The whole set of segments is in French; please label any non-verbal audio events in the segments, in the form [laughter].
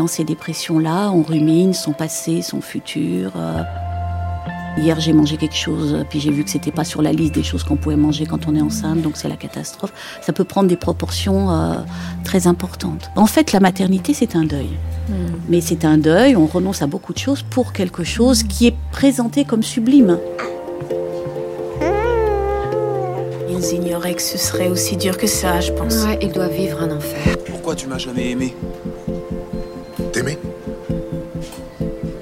Dans ces dépressions-là, on rumine son passé, son futur. euh, Hier, j'ai mangé quelque chose, puis j'ai vu que c'était pas sur la liste des choses qu'on pouvait manger quand on est enceinte, donc c'est la catastrophe. Ça peut prendre des proportions euh, très importantes. En fait, la maternité, c'est un deuil. Mais c'est un deuil, on renonce à beaucoup de choses pour quelque chose qui est présenté comme sublime. Ils ignoraient que ce serait aussi dur que ça, je pense. Ouais, il doit vivre un enfer. Pourquoi tu m'as jamais aimé?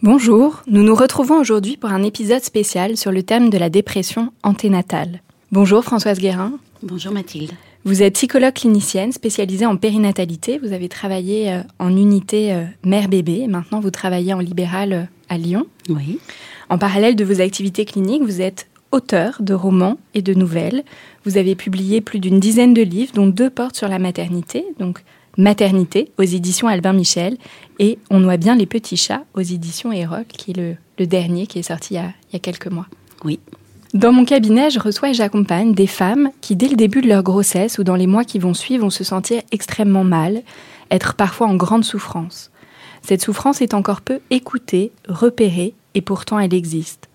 Bonjour, nous nous retrouvons aujourd'hui pour un épisode spécial sur le thème de la dépression anténatale. Bonjour Françoise Guérin, Bonjour Mathilde. vous êtes psychologue clinicienne spécialisée en périnatalité, vous avez travaillé euh, en unité euh, mère-bébé, maintenant vous travaillez en libéral euh, à Lyon. Oui. En parallèle de vos activités cliniques, vous êtes auteur de romans et de nouvelles. Vous avez publié plus d'une dizaine de livres, dont deux portent sur la maternité, donc Maternité aux éditions Albin Michel et On noie bien les petits chats aux éditions Erol, qui est le, le dernier qui est sorti il y, a, il y a quelques mois. Oui. Dans mon cabinet, je reçois et j'accompagne des femmes qui, dès le début de leur grossesse ou dans les mois qui vont suivre, vont se sentir extrêmement mal, être parfois en grande souffrance. Cette souffrance est encore peu écoutée, repérée, et pourtant elle existe.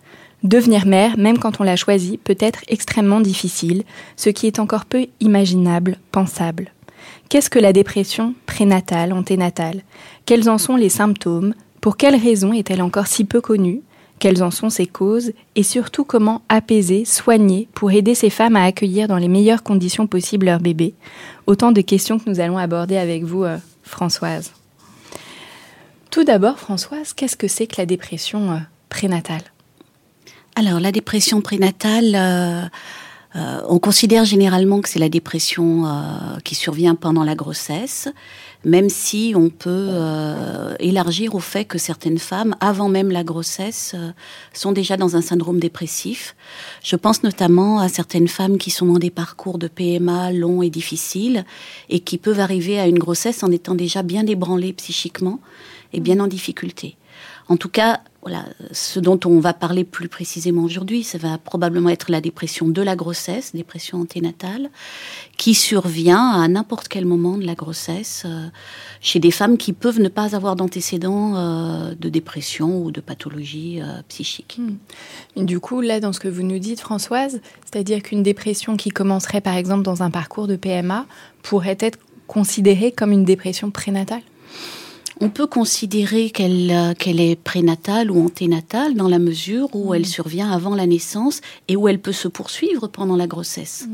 Devenir mère, même quand on l'a choisi, peut être extrêmement difficile, ce qui est encore peu imaginable, pensable. Qu'est-ce que la dépression prénatale, anténatale? Quels en sont les symptômes? Pour quelles raisons est-elle encore si peu connue? Quelles en sont ses causes? Et surtout, comment apaiser, soigner pour aider ces femmes à accueillir dans les meilleures conditions possibles leur bébé Autant de questions que nous allons aborder avec vous, euh, Françoise. Tout d'abord, Françoise, qu'est-ce que c'est que la dépression euh, prénatale? Alors, la dépression prénatale, euh, euh, on considère généralement que c'est la dépression euh, qui survient pendant la grossesse, même si on peut euh, élargir au fait que certaines femmes, avant même la grossesse, euh, sont déjà dans un syndrome dépressif. Je pense notamment à certaines femmes qui sont dans des parcours de PMA longs et difficiles et qui peuvent arriver à une grossesse en étant déjà bien ébranlées psychiquement et bien en difficulté. En tout cas, voilà, ce dont on va parler plus précisément aujourd'hui, ça va probablement être la dépression de la grossesse, dépression anténatale, qui survient à n'importe quel moment de la grossesse euh, chez des femmes qui peuvent ne pas avoir d'antécédents euh, de dépression ou de pathologie euh, psychique. Et Du coup, là, dans ce que vous nous dites, Françoise, c'est-à-dire qu'une dépression qui commencerait par exemple dans un parcours de PMA pourrait être considérée comme une dépression prénatale? On peut considérer qu'elle euh, qu'elle est prénatale ou anténatale dans la mesure où elle survient avant la naissance et où elle peut se poursuivre pendant la grossesse.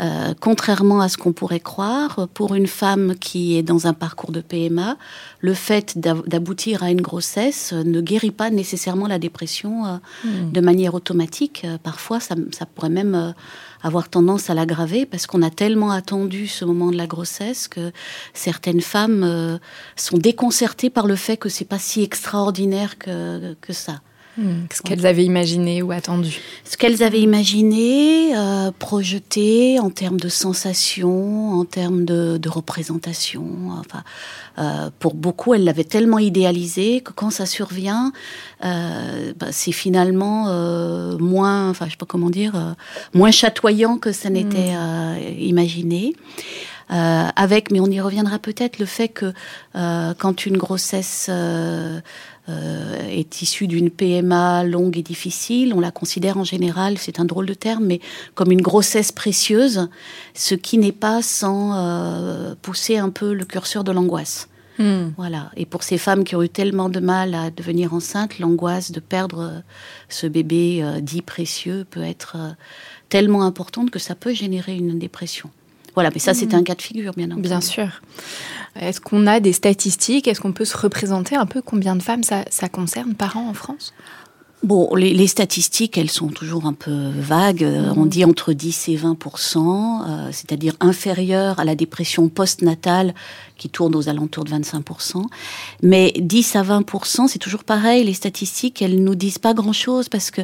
Euh, contrairement à ce qu'on pourrait croire, pour une femme qui est dans un parcours de PMA, le fait d'aboutir à une grossesse ne guérit pas nécessairement la dépression euh, hmm. de manière automatique. Euh, parfois, ça, ça pourrait même avoir tendance à l'aggraver parce qu'on a tellement attendu ce moment de la grossesse que certaines femmes euh, sont déconcertées par le fait que c'est pas si extraordinaire que, que ça. Hmm, ce qu'elles avaient imaginé ou attendu. Ce qu'elles avaient imaginé, euh, projeté en termes de sensations, en termes de, de représentation. Enfin, euh, pour beaucoup, elles l'avaient tellement idéalisé que quand ça survient, euh, bah, c'est finalement moins, enfin, je sais pas comment dire, moins chatoyant que ça n'était hmm. imaginé. Euh, avec, mais on y reviendra peut-être, le fait que euh, quand une grossesse euh, est issue d'une PMA longue et difficile, on la considère en général, c'est un drôle de terme, mais comme une grossesse précieuse, ce qui n'est pas sans pousser un peu le curseur de l'angoisse. Hmm. Voilà. Et pour ces femmes qui ont eu tellement de mal à devenir enceintes, l'angoisse de perdre ce bébé dit précieux peut être tellement importante que ça peut générer une dépression. Voilà, mais ça, c'est un cas de figure, bien entendu. Bien sûr. Est-ce qu'on a des statistiques? Est-ce qu'on peut se représenter un peu combien de femmes ça, ça concerne par an en France? Bon, les, statistiques, elles sont toujours un peu vagues. Euh, on dit entre 10 et 20% euh, c'est-à-dire inférieur à la dépression postnatale qui tourne aux alentours de 25% Mais 10 à 20 c'est toujours pareil. Les statistiques, elles nous disent pas grand-chose parce que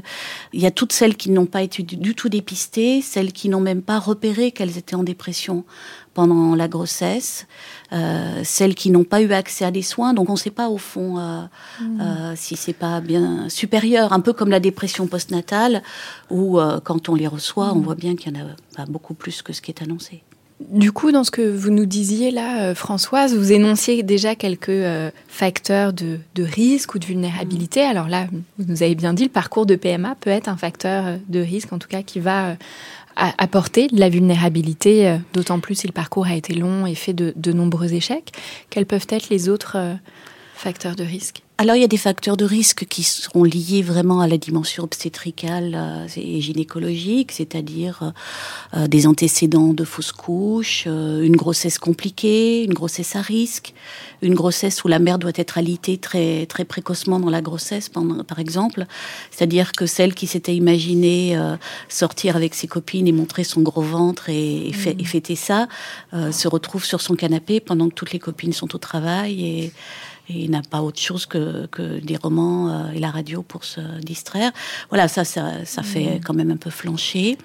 il y a toutes celles qui n'ont pas été du tout dépistées, celles qui n'ont même pas repéré qu'elles étaient en dépression pendant la grossesse, euh, celles qui n'ont pas eu accès à des soins. Donc on ne sait pas au fond euh, mmh. euh, si c'est pas bien supérieur, un peu comme la dépression postnatale, où euh, quand on les reçoit, on mmh. voit bien qu'il y en a pas beaucoup plus que ce qui est annoncé. Du coup, dans ce que vous nous disiez là, Françoise, vous énonciez déjà quelques facteurs de, de, risque ou de vulnérabilité. Alors là, vous nous avez bien dit, le parcours de PMA peut être un facteur de risque, en tout cas, qui va apporter de la vulnérabilité, euh, d'autant plus si le parcours a été long et fait de, de nombreux échecs. Quels peuvent être les autres euh, facteurs de risque alors il y a des facteurs de risque qui seront liés vraiment à la dimension obstétricale euh, et gynécologique, c'est-à-dire euh, des antécédents de fausses couches, euh, une grossesse compliquée, une grossesse à risque, une grossesse où la mère doit être alitée très très précocement dans la grossesse, par exemple, c'est-à-dire que celle qui s'était imaginée sortir avec ses copines et montrer son gros ventre et, mmh. et fêter ça, se retrouve sur son canapé pendant que toutes les copines sont au travail et et il n'a pas autre chose que, que des romans euh, et la radio pour se distraire. Voilà, ça, ça, ça fait mmh. quand même un peu flancher.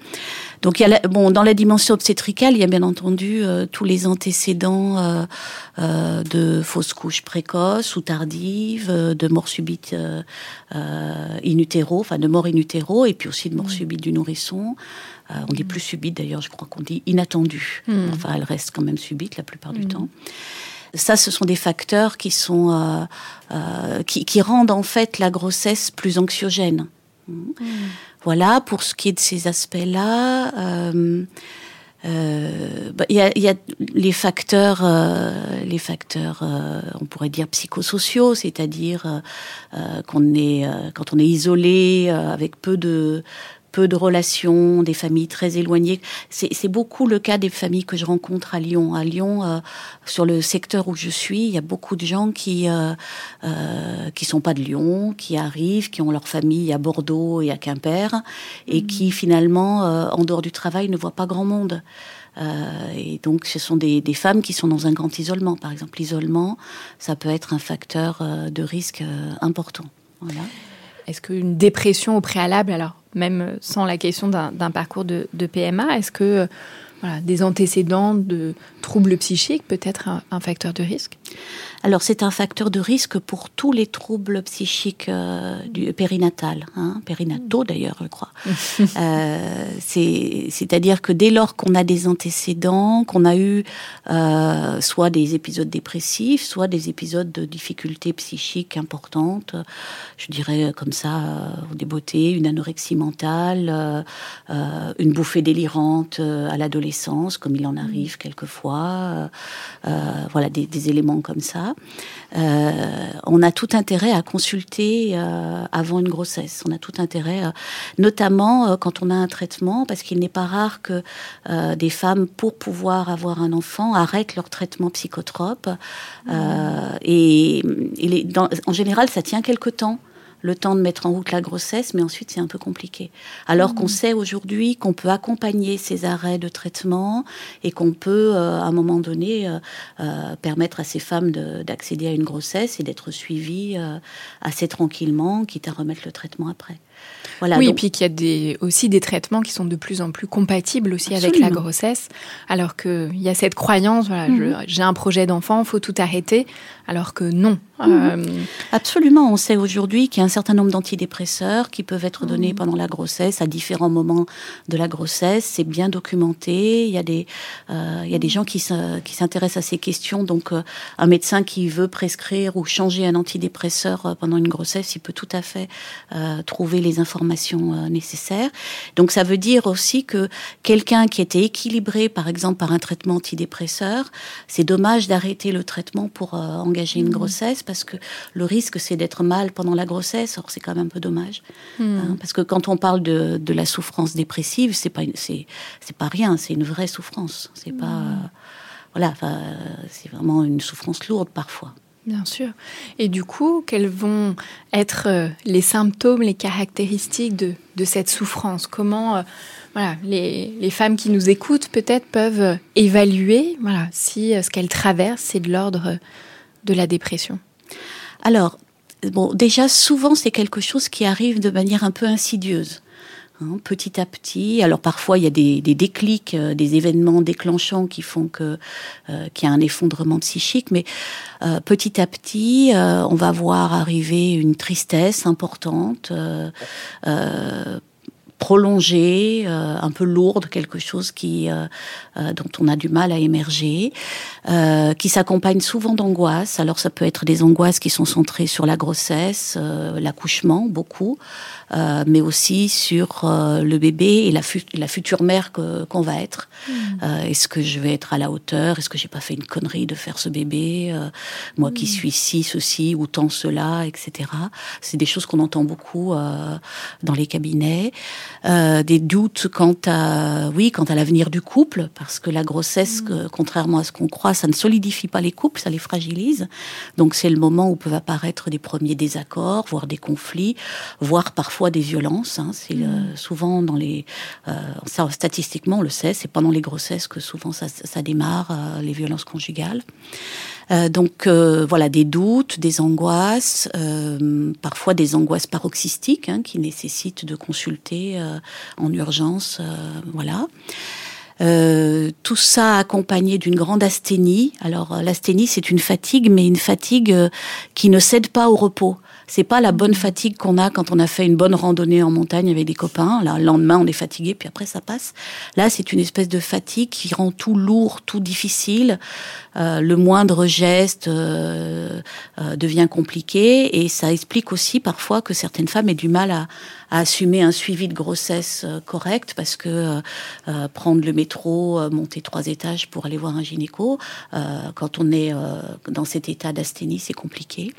Donc, il y a bon, dans la dimension obstétricale, il y a bien entendu euh, tous les antécédents euh, euh, de fausses couches précoces ou tardives, euh, de mort subite in utero, enfin de mort in utero, et puis aussi de mort mmh. subite du nourrisson. on dit mmh. plus subite d'ailleurs, je crois qu'on dit inattendue. Enfin, elle reste quand même subite la plupart du temps. Ça, ce sont des facteurs qui sont euh, euh, qui, qui, rendent en fait la grossesse plus anxiogène. Mm. Voilà pour ce qui est de ces aspects-là. Euh, euh bah, il y, a, y, a, les facteurs, euh, les facteurs, euh, on pourrait dire psychosociaux, c'est-à-dire qu'on est quand on est isolé avec peu de peu de relations, des familles très éloignées. C'est beaucoup le cas des familles que je rencontre à Lyon. À Lyon, euh, sur le secteur où je suis, il y a beaucoup de gens qui euh, euh, qui sont pas de Lyon, qui arrivent, qui ont leur famille à Bordeaux et à Quimper, et mmh. qui finalement, euh, en dehors du travail, ne voient pas grand monde. Euh, et donc, ce sont des, des, femmes qui sont dans un grand isolement. Par exemple, l'isolement, ça peut être un facteur de risque important. Voilà. Est-ce qu'une dépression au préalable, alors même sans la question d'un parcours de, PMA, est-ce que voilà, des antécédents de troubles psychiques peut être un, un facteur de risque alors c'est un facteur de risque pour tous les troubles psychiques euh, du périnatal, hein, périnataux d'ailleurs, je crois. euh, C'est-à-dire que dès lors qu'on a des antécédents, qu'on a eu euh, soit des épisodes dépressifs, soit des épisodes de difficultés psychiques importantes, je dirais comme ça, des beautés, une anorexie mentale, une bouffée délirante à l'adolescence, comme il en arrive quelquefois, voilà des, éléments comme ça. on a tout intérêt à consulter avant une grossesse. On a tout intérêt, notamment quand on a un traitement, parce qu'il n'est pas rare que des femmes, pour pouvoir avoir un enfant, arrêtent leur traitement psychotrope. et, en général, ça tient quelque temps le temps de mettre en route la grossesse, mais ensuite c'est un peu compliqué. Alors qu'on mmh. sait aujourd'hui qu'on peut accompagner ces arrêts de traitement et qu'on peut, euh, à un moment donné, euh, euh, permettre à ces femmes d'accéder à une grossesse et d'être suivies assez tranquillement, quitte à remettre le traitement après oui, et puis qu'il y a des, aussi des traitements qui sont de plus en plus compatibles aussi avec la grossesse, alors qu'il y a cette croyance, voilà, mhm. j'ai un projet d'enfant, faut tout arrêter, alors que non. Mhm. Euh, Absolument, on sait aujourd'hui qu'il y a un certain nombre d'antidépresseurs qui peuvent être donnés mhm. pendant la grossesse, à différents moments de la grossesse, c'est bien documenté, il y a des, euh, il y a des gens qui s'intéressent à ces questions, donc euh, un médecin qui veut prescrire ou changer un antidépresseur pendant une grossesse, il peut tout à fait trouver les informations euh, nécessaires. Donc ça veut dire aussi que quelqu'un qui était équilibré, par exemple par un traitement antidépresseur, c'est dommage d'arrêter le traitement pour euh, engager une mmh. grossesse parce que le risque c'est d'être mal pendant la grossesse. Or c'est quand même un peu dommage mmh. hein, parce que quand on parle de, de la souffrance dépressive, c'est pas c'est c'est pas rien, c'est une vraie souffrance. C'est pas mmh. voilà, c'est vraiment une souffrance lourde parfois. Bien sûr. Et du coup, quels vont être euh, les symptômes, les caractéristiques de, cette souffrance? Comment euh, voilà, les, les, femmes qui nous écoutent peut-être peuvent euh, évaluer voilà, si ce qu'elles traversent, c'est de l'ordre de la dépression? Alors, bon, déjà, souvent, c'est quelque chose qui arrive de manière un peu insidieuse. Hein, petit à petit. Alors parfois il y a des, déclics, euh, des événements déclenchants qui font que euh, qu'il y a un effondrement psychique, mais euh, petit à petit on va voir arriver une tristesse importante prolongée, euh, un peu lourde, quelque chose qui euh, euh, dont on a du mal à émerger, qui s'accompagne souvent d'angoisse. Alors ça peut être des angoisses qui sont centrées sur la grossesse, l'accouchement, beaucoup, mais aussi sur le bébé et la, la future mère qu'on va être. Mmh. Est-ce que je vais être à la hauteur? Est-ce que j'ai pas fait une connerie de faire ce bébé Moi qui mmh. suis ci, ceci ou tant cela, etc. C'est des choses qu'on entend beaucoup dans les cabinets. Euh, des doutes quant à, oui, quant à l'avenir du couple, parce que la grossesse, mm. contrairement à ce qu'on croit, ça ne solidifie pas les couples, ça les fragilise. Donc c'est le moment où peuvent apparaître des premiers désaccords, voire des conflits, voire parfois des violences. Hein. C'est euh, mm. souvent dans les, euh, ça, statistiquement on le sait, c'est pendant les grossesses que souvent ça, ça démarre les violences conjugales. Euh, donc euh, voilà, des doutes, des angoisses, euh, parfois des angoisses paroxystiques hein, qui nécessitent de consulter en urgence. voilà. tout ça accompagné d'une grande asthénie. Alors l'asthénie, c'est une fatigue, mais une fatigue qui ne cède pas au repos. C'est pas la bonne fatigue qu'on a quand on a fait une bonne randonnée en montagne avec des copains. Là, le lendemain, on est fatigué, puis après, ça passe. Là, c'est une espèce de fatigue qui rend tout lourd, tout difficile. Euh, le moindre geste euh, euh, devient compliqué, et ça explique aussi parfois que certaines femmes aient du mal à, à assumer un suivi de grossesse correct parce que prendre le métro, monter trois étages pour aller voir un gynéco, quand on est dans cet état d'asthénie, c'est compliqué.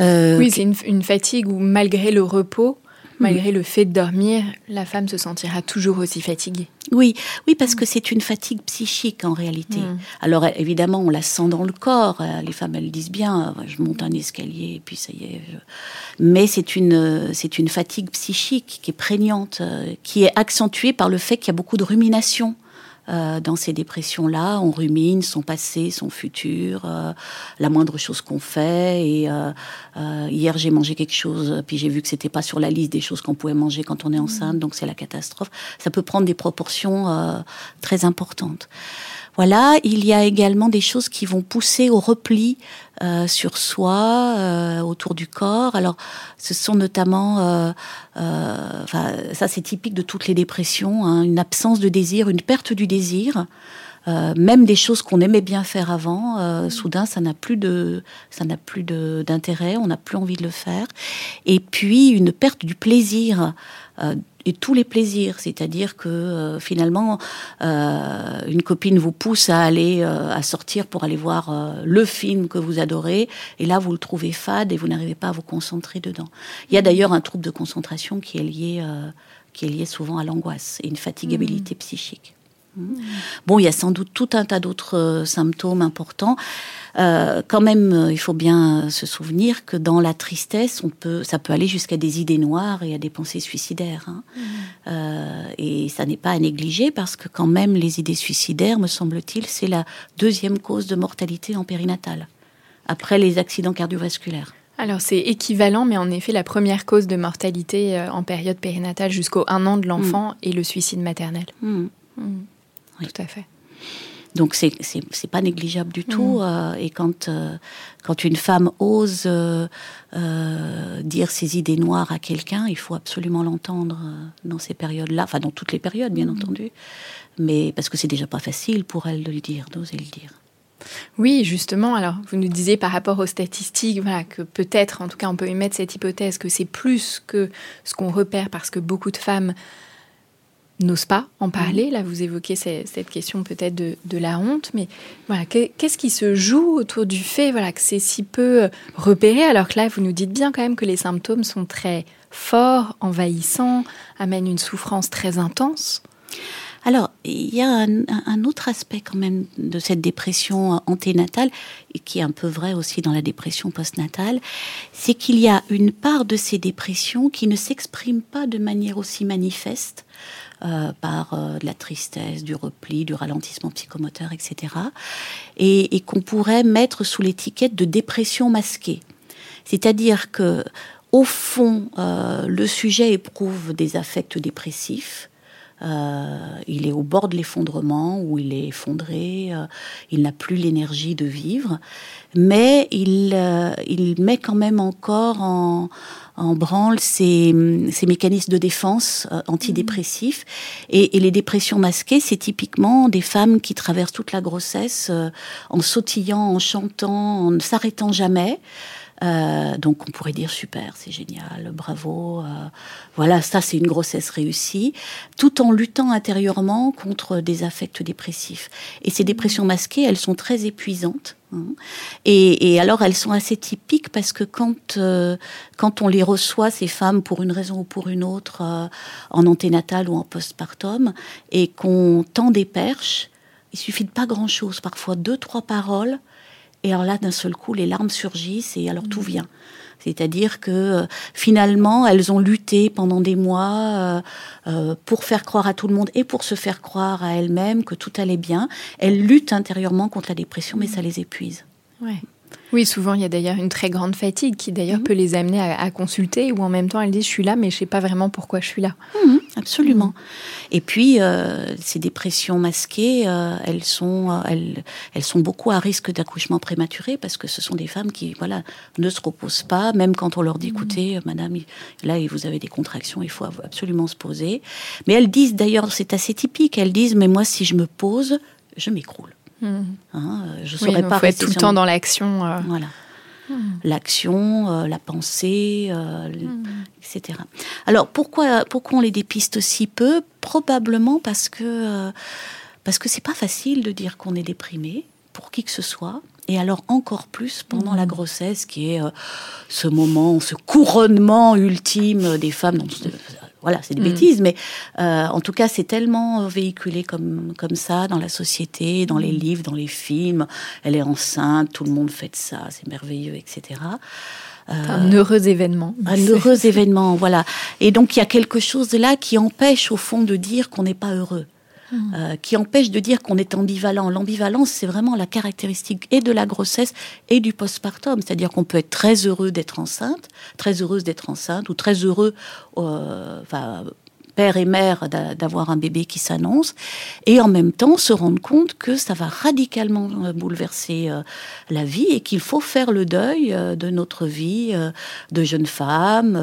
Euh, oui, c'est une, fatigue où malgré le repos, malgré le fait de dormir, la femme se sentira toujours aussi fatiguée. Oui, oui, parce que c'est une fatigue psychique en réalité. Mm. Alors évidemment, on la sent dans le corps. Euh, les femmes, elles disent bien, euh, je monte un escalier et puis ça y est. Mais c'est une, c'est une fatigue psychique qui est prégnante, qui est accentuée par le fait qu'il y a beaucoup de rumination. Euh, dans ces dépressions-là, on rumine son passé, son futur, euh, la moindre chose qu'on fait. Et euh, hier, j'ai mangé quelque chose, puis j'ai vu que c'était pas sur la liste des choses qu'on pouvait manger quand on est enceinte, donc c'est la catastrophe. Ça peut prendre des proportions très importantes. Voilà, il y a également des choses qui vont pousser au repli euh, sur soi, euh, autour du corps. Alors, ce sont notamment, euh, enfin, ça c'est typique de toutes les dépressions, hein, une absence de désir, une perte du désir. même des choses qu'on aimait bien faire avant, soudain ça n'a plus de ça n'a plus d'intérêt, on n'a plus envie de le faire. Et puis une perte du plaisir et tous les plaisirs, c'est-à-dire que euh, finalement euh, une copine vous pousse à aller euh, à sortir pour aller voir le film que vous adorez et là vous le trouvez fade et vous n'arrivez pas à vous concentrer dedans. Il y a d'ailleurs un trouble de concentration qui est lié qui est lié souvent à l'angoisse et une fatigabilité mmh. psychique. Mmh. Bon, il y a sans doute tout un tas d'autres symptômes importants. Euh, quand même, euh, il faut bien se souvenir que dans la tristesse, on peut, ça peut aller jusqu'à des idées noires et à des pensées suicidaires. Hein. Mmh. Euh, et ça n'est pas à négliger parce que quand même, les idées suicidaires, me semble-t-il, c'est la deuxième cause de mortalité en périnatale, après les accidents cardiovasculaires. Alors c'est équivalent, mais en effet, la première cause de mortalité en période périnatale jusqu'au un an de l'enfant mmh. est le suicide maternel. Mmh. Tout à fait. Donc c'est c'est pas négligeable du tout. Mm. Euh, et quand euh, quand une femme ose euh, dire ses idées noires à quelqu'un, il faut absolument l'entendre dans ces périodes-là, enfin dans toutes les périodes bien mm. entendu, mais parce que c'est déjà pas facile pour elle de le dire, d'oser le dire. Oui, justement. Alors, vous nous disiez par rapport aux statistiques, voilà, que peut-être, en tout cas, on peut émettre cette hypothèse que c'est plus que ce qu'on repère parce que beaucoup de femmes n'ose pas en parler. Mhm. Là, vous évoquez cette question peut-être de, la honte, mais voilà, qu'est-ce qui se joue autour du fait voilà, que c'est si peu repéré, alors que là, vous nous dites bien quand même que les symptômes sont très forts, envahissants, amènent une souffrance très intense alors, il y a un, autre aspect quand même de cette dépression anténatale, et qui est un peu vrai aussi dans la dépression postnatale, c'est qu'il y a une part de ces dépressions qui ne s'expriment pas de manière aussi manifeste euh, par euh, de la tristesse, du repli, du ralentissement psychomoteur, etc. Et, qu'on pourrait mettre sous l'étiquette de dépression masquée. C'est-à-dire que, au fond, euh, le sujet éprouve des affects dépressifs. Il est au bord de l'effondrement, où il est effondré, il n'a plus l'énergie de vivre, mais il, il met quand même encore en, en branle ces, mécanismes de défense euh, antidépressifs. Et, les dépressions masquées, c'est typiquement des femmes qui traversent toute la grossesse euh, en sautillant, en chantant, en ne s'arrêtant jamais. Euh, donc on pourrait dire super, c'est génial, bravo. Euh, voilà, ça c'est une grossesse réussie, tout en luttant intérieurement contre des affects dépressifs. Et ces dépressions masquées, elles sont très épuisantes. Hein. Et, alors elles sont assez typiques parce que quand euh, quand on les reçoit ces femmes pour une raison ou pour une autre en anténatal ou en postpartum et qu'on tend des perches, il suffit de pas grand chose, parfois deux trois paroles et alors là, d'un seul coup, les larmes surgissent et alors tout mm. vient. C'est-à-dire que euh, finalement, elles ont lutté pendant des mois euh, euh, pour faire croire à tout le monde et pour se faire croire à elles-mêmes que tout allait bien. Elles luttent intérieurement contre la dépression, mais mm. ça les épuise. Ouais. Oui, souvent il y a d'ailleurs une très grande fatigue qui d'ailleurs mhm. peut les amener à, consulter ou en même temps elles disent je suis là mais je sais pas vraiment pourquoi je suis là. Mhm, absolument. Et puis euh, ces dépressions masquées, euh, elles sont euh, elles, elles sont beaucoup à risque d'accouchement prématuré parce que ce sont des femmes qui voilà ne se reposent pas même quand on leur dit mhm. écoutez madame là vous avez des contractions il faut absolument se poser. Mais elles disent d'ailleurs c'est assez typique elles disent mais moi si je me pose je m'écroule. Hein, euh, je ne saurais pas faut être tout le temps dans l'action. Euh. Voilà. Hmm. L'action, euh, la pensée, hmm. etc. Alors pourquoi, pourquoi on les dépiste si peu? Probablement parce que parce que c'est pas facile de dire qu'on est déprimé pour qui que ce soit. Et alors encore plus pendant la hmm. grossesse, qui est ce moment, ce couronnement ultime des femmes voilà, c'est des mm. bêtises, mais euh, en tout cas, c'est tellement véhiculé comme, comme ça dans la société, dans les mm. livres, dans les films. Elle est enceinte, tout le monde fait ça, c'est merveilleux, etc. un heureux événement. Un heureux [laughs] événement, voilà. Et donc il y a quelque chose de là qui empêche au fond de dire qu'on n'est pas heureux. Euh, qui empêche de dire qu'on est ambivalent. L'ambivalence, c'est vraiment la caractéristique et de la grossesse et du postpartum. C'est-à-dire qu'on peut être très heureux d'être enceinte, très heureuse d'être enceinte, ou très heureux, euh, père et mère d'avoir un bébé qui s'annonce, et en même temps se rendre compte que ça va radicalement euh, bouleverser euh, la vie et qu'il faut faire le deuil euh, de notre vie de jeune femme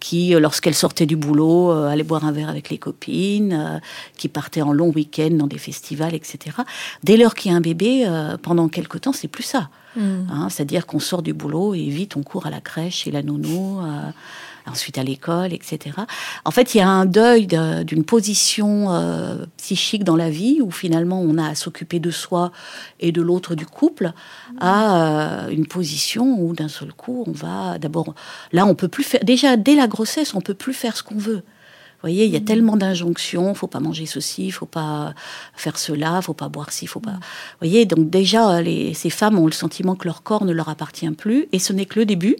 qui, lorsqu'elle sortait du boulot, allait boire un verre avec les copines, qui partait en long week-end dans des festivals, etc. Dès lors qu'il y a un bébé, pendant quelque temps, c'est plus ça. Mmh. Hein, c'est-à-dire qu'on sort du boulot et vite on court à la crèche et la nounou. Ensuite à l'école, etc. En fait, il y a un deuil d'une position euh, psychique dans la vie où finalement on a à s'occuper de soi et de l'autre du couple, à euh, une position où d'un seul coup on va d'abord là on peut plus faire déjà dès la grossesse on peut plus faire ce qu'on veut voyez, il y a mm. tellement d'injonctions, faut pas manger ceci, faut pas faire cela, faut pas boire ci, faut pas. Vous voyez, donc déjà, ces femmes ont le sentiment que leur corps ne leur appartient plus, et ce n'est que le début.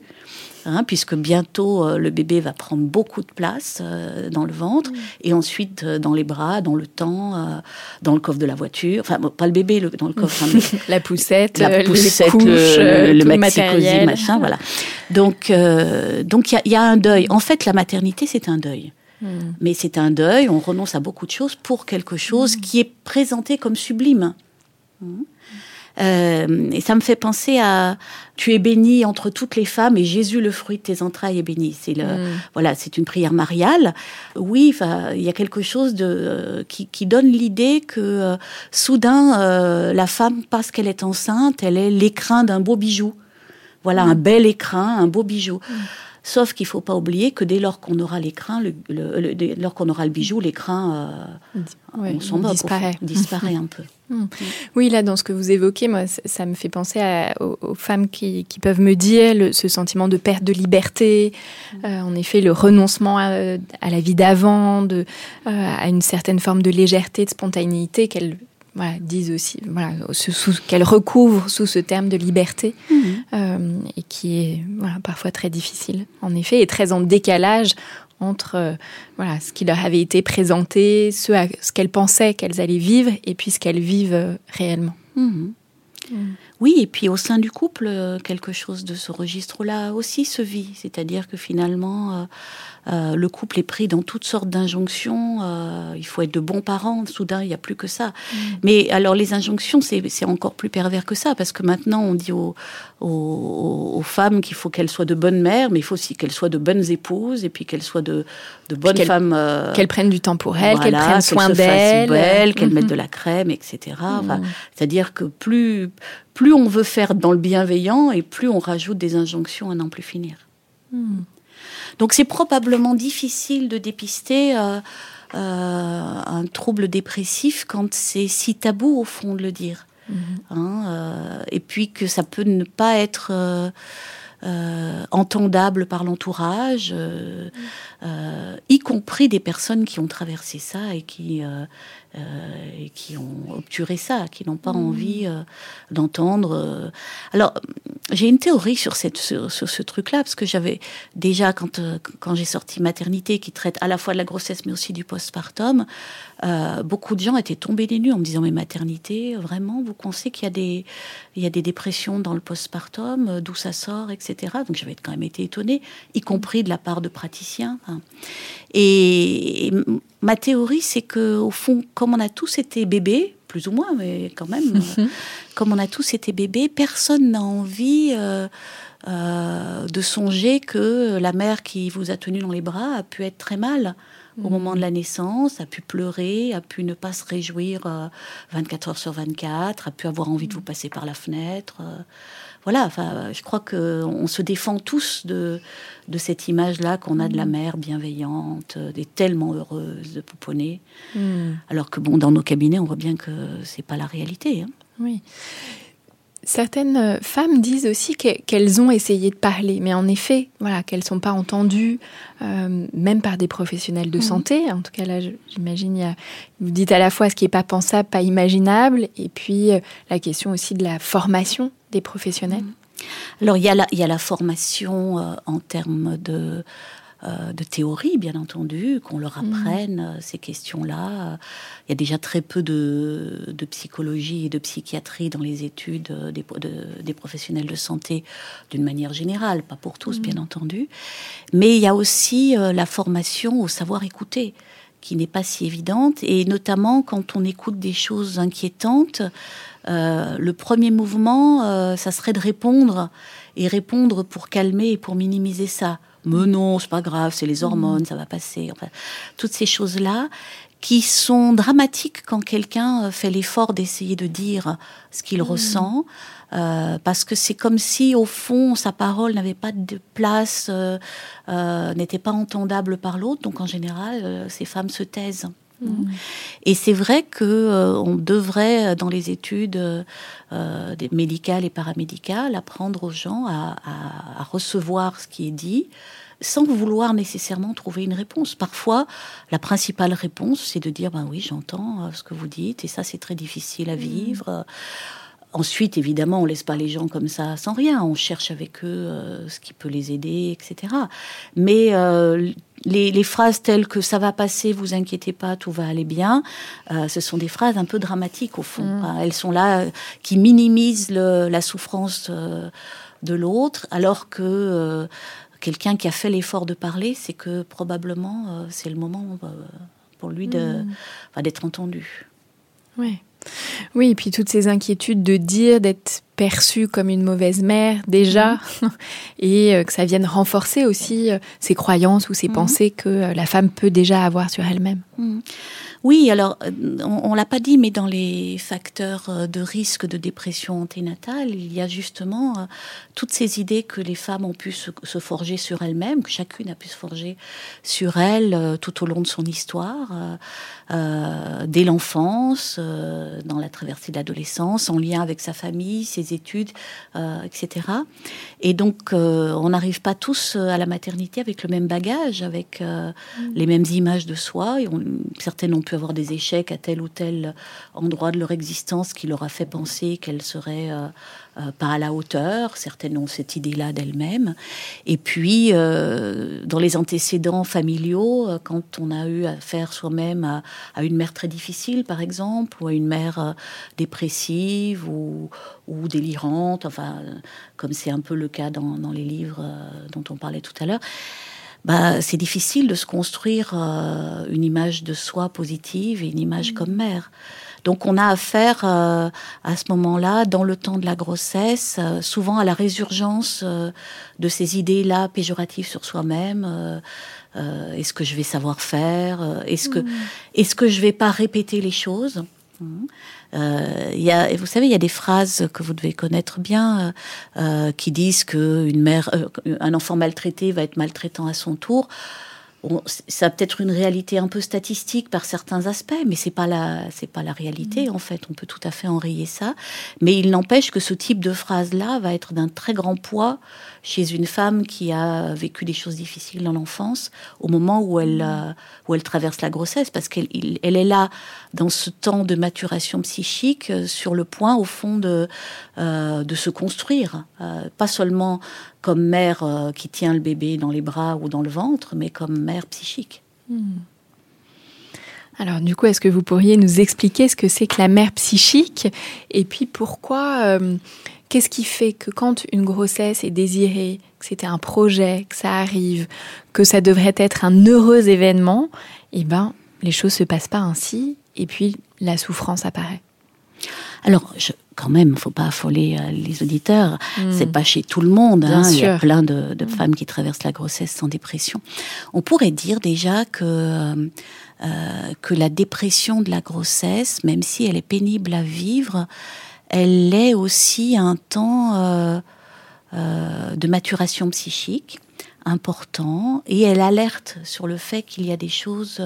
Hein, puisque bientôt euh, le bébé va prendre beaucoup de place euh, dans le ventre, et ensuite euh, dans les bras, dans le temps, dans le coffre de la voiture. Enfin, pas le bébé dans le coffre. Hein, [laughs] la poussette, la poussette, couches, le, le, le machin, voilà. Donc, donc il y, y, a un deuil. En fait, la maternité, c'est un deuil. Hmm. Mais c'est un deuil, on renonce à beaucoup de choses pour quelque chose hmm. qui est présenté comme sublime. Euh, et ça me fait penser à tu es béni entre toutes les femmes et Jésus le fruit de tes entrailles est béni. C'est le voilà, c'est une prière mariale. Oui, il y a quelque chose de euh, qui, donne l'idée que euh, soudain la femme parce qu'elle est enceinte, elle est l'écrin d'un beau bijou. Voilà, un bel écrin, un beau bijou. Sauf qu'il ne faut pas oublier que dès lors qu'on aura l'écrin, le, dès lors qu'on aura le bijou, l'écrin, euh, on disparaît, [laughs] disparaît un peu. [laughs] Hmm. Oui, là, dans ce que vous évoquez, moi, ça me fait penser aux, femmes qui, peuvent me dire ce sentiment de perte de liberté, hmm. euh, en effet, le renoncement à, la vie d'avant, euh, à une certaine forme de légèreté, de spontanéité qu'elles voilà, disent aussi, voilà, qu'elle recouvre sous ce terme de liberté, mhm. euh, et qui est voilà, parfois très difficile, en effet, et très en décalage entre euh, voilà, ce qui leur avait été présenté, ce, ce qu'elles pensaient qu'elles allaient vivre, et puis ce qu'elles vivent euh, réellement. Mhm. Oui, et puis au sein du couple, quelque chose de ce registre-là aussi se vit, c'est-à-dire que finalement, euh, le couple est pris dans toutes sortes d'injonctions. Euh, il faut être de bons parents. Soudain, il n'y a plus que ça. Mm. Mais alors, les injonctions, c'est encore plus pervers que ça, parce que maintenant, on dit aux, femmes qu'il faut qu'elles soient de bonnes mères, mais il faut aussi qu'elles soient de bonnes épouses, et puis qu'elles soient de, bonnes femmes. Euh, qu'elles prennent du temps pour elles, qu'elles prennent soin d'elles, qu'elles mettent mm-hmm. de la crème, etc. Mm. C'est-à-dire que plus, plus on veut faire dans le bienveillant, et plus on rajoute des injonctions à n'en plus finir. Donc c'est probablement difficile de dépister euh, euh, un trouble dépressif quand c'est si tabou au fond de le dire. Mhm. Hein, euh, et puis que ça peut ne pas être entendable par l'entourage, y compris des personnes qui ont traversé ça et qui euh, et qui ont obturé ça, qui n'ont pas mmh. envie euh, d'entendre. Euh. Alors, j'ai une théorie sur, cette, sur, ce truc-là, parce que j'avais déjà, quand, quand j'ai sorti Maternité, qui traite à la fois de la grossesse, mais aussi du postpartum, beaucoup de gens étaient tombés des nues en me disant, mais maternité, vraiment, vous pensez qu'il y a des, il y a des dépressions dans le postpartum, d'où ça sort, etc. Donc j'avais quand même été étonnée, y compris de la part de praticiens. Et, ma théorie, c'est que au fond, comme on a tous été bébés, plus ou moins, mais quand même, mhm. [laughs] comme on a tous été bébés, personne n'a envie euh, euh, de songer que la mère qui vous a tenu dans les bras a pu être très mal au moment de la naissance, a pu pleurer, a pu ne pas se réjouir 24 euh, heures sur 24, a pu avoir envie de vous passer par la fenêtre voilà, enfin, je crois qu'on se défend tous de, de cette image-là qu'on a de la mm. mère bienveillante, des tellement heureuse de pouponner. Mm. Alors que, bon, dans nos cabinets, on voit bien que c'est pas la réalité. Hein. Oui. Certaines euh, femmes disent aussi qu'elles ont essayé de parler, mais en effet, voilà, qu'elles ne sont pas entendues, euh, même par des professionnels de mm. santé. En tout cas, là, j'imagine, vous dites à la fois ce qui n'est pas pensable, pas imaginable, et puis euh, la question aussi de la formation des professionnels mm. Alors, il y, a la, il y a la formation euh, en termes de, euh, de théorie, bien entendu, qu'on leur mm. apprenne euh, ces questions-là. Il y a déjà très peu de, de, psychologie et de psychiatrie dans les études des, des professionnels de santé d'une manière générale, pas pour tous, bien mm. entendu. Mais il y a aussi la formation au savoir écouter qui n'est pas si évidente, et notamment quand on écoute des choses inquiétantes, euh, le premier mouvement, euh, ça serait de répondre et répondre pour calmer et pour minimiser ça. Mais non, c'est pas grave, c'est les hormones, ça va passer. Enfin, toutes ces choses-là qui sont dramatiques quand quelqu'un fait l'effort d'essayer de dire ce qu'il ressent. Euh, parce que c'est comme si, au fond, sa parole n'avait pas de place, euh, euh, n'était pas entendable par l'autre. Donc, en général, ces femmes se taisent. Mm. Et c'est vrai que on devrait, dans les études médicales et paramédicales, apprendre aux gens à, à, recevoir ce qui est dit, sans vouloir nécessairement trouver une réponse. Parfois, la principale réponse, c'est de dire ben oui, j'entends ce que vous dites, et ça, c'est très difficile à mm. vivre. Ensuite, évidemment, on laisse pas les gens comme ça sans rien. On cherche avec eux euh, ce qui peut les aider, etc. Mais euh, les, phrases telles que ça va passer, vous inquiétez pas, tout va aller bien, euh, ce sont des phrases un peu dramatiques au fond. Mm. Elles sont là qui minimisent la souffrance de l'autre, alors que quelqu'un qui a fait l'effort de parler, c'est que probablement c'est le moment pour lui mm. d'être entendu. Oui. Oui, et puis toutes ces inquiétudes de dire, d'être perçue comme une mauvaise mère déjà, mhm. [laughs] et euh, que ça vienne renforcer aussi euh, ces croyances ou ces mhm. pensées que euh, la femme peut déjà avoir sur elle-même. Mhm. Oui, alors on, ne l'a pas dit, mais dans les facteurs de risque de dépression anténatale, il y a justement toutes ces idées que les femmes ont pu se, forger sur elles-mêmes, que chacune a pu se forger sur elle tout au long de son histoire, dès l'enfance, dans la traversée de l'adolescence, en lien avec sa famille, ses études, euh, etc. Et donc, euh, on n'arrive pas tous euh, à la maternité avec le même bagage, avec mm. les mêmes images de soi. Et certaines ont pu avoir des échecs à tel ou tel endroit de leur existence qui leur a fait penser qu'elles seraient euh, pas à la hauteur. Certaines ont cette idée-là d'elles-mêmes. Et puis, euh, dans les antécédents familiaux, euh, quand on a eu affaire soi-même à, une mère très difficile, par exemple, ou à une mère dépressive ou, délirante, enfin, comme c'est un peu le cas dans, les livres dont on parlait tout à l'heure, bah, c'est difficile de se construire une image de soi positive et une image mmh. comme mère. Donc on a affaire euh, à ce moment-là, dans le temps de la grossesse, euh, souvent à la résurgence euh, de ces idées-là péjoratives sur soi-même. est-ce que je vais savoir faire Est-ce que, mm. est-ce que je vais pas répéter les choses mm. y a, vous savez, il y a des phrases que vous devez connaître bien qui disent que une mère, un enfant maltraité va être maltraitant à son tour ça a peut-être une réalité un peu statistique par certains aspects, mais c'est pas la, c'est pas la réalité mm. en fait. On peut tout à fait enrayer ça, mais il n'empêche que ce type de phrase-là va être d'un très grand poids chez une femme qui a vécu des choses difficiles dans l'enfance, au moment où elle, euh, où elle traverse la grossesse, parce qu'elle elle est là dans ce temps de maturation psychique, euh, sur le point, au fond, de, euh, de se construire. pas seulement comme mère qui tient le bébé dans les bras ou dans le ventre, mais comme mère psychique. Hmm. Alors du coup, est-ce que vous pourriez nous expliquer ce que c'est que la mère psychique et puis pourquoi Qu'est-ce qui fait que quand une grossesse est désirée, que c'était un projet, que ça arrive, que ça devrait être un heureux événement, eh ben, les choses se passent pas ainsi, et puis la souffrance apparaît? Alors, je, quand même, faut pas affoler euh, les auditeurs. Hmm. C'est pas chez tout le monde. Hein. Il y a plein de, hmm. femmes qui traversent la grossesse sans dépression. On pourrait dire déjà que euh, que la dépression de la grossesse, même si elle est pénible à vivre, elle est aussi un temps euh, euh, de maturation psychique important et elle alerte sur le fait qu'il y a des choses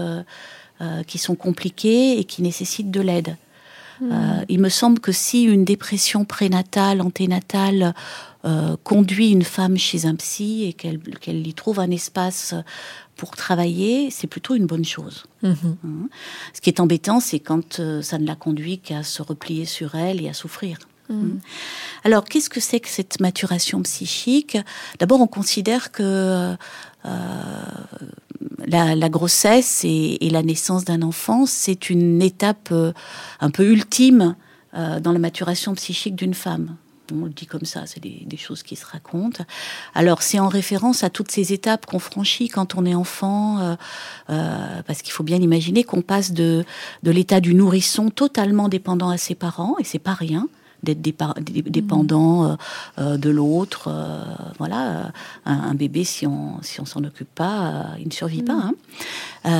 qui sont compliquées et qui nécessitent de l'aide. Hmm. il me semble que si une dépression prénatale, anténatale, conduit une femme chez un psy et qu'elle y trouve un espace pour travailler, c'est plutôt une bonne chose. Mhm. Hein. Ce qui est embêtant, c'est quand euh, ça ne la conduit qu'à se replier sur elle et à souffrir. Hein. Alors, qu'est-ce que c'est que cette maturation psychique? D'abord, on considère que euh, la, grossesse et, la naissance d'un enfant, c'est une étape euh, un peu ultime dans la maturation psychique d'une femme on le dit comme ça, c'est des, choses qui se racontent. Alors c'est en référence à toutes ces étapes qu'on franchit quand on est enfant, euh, euh, parce qu'il faut bien imaginer qu'on passe de, de l'état du nourrisson totalement dépendant à ses parents, et c'est pas rien. D'être dépendant de l'autre. voilà, un, bébé, si on si on s'en occupe pas, il ne survit pas. Hein.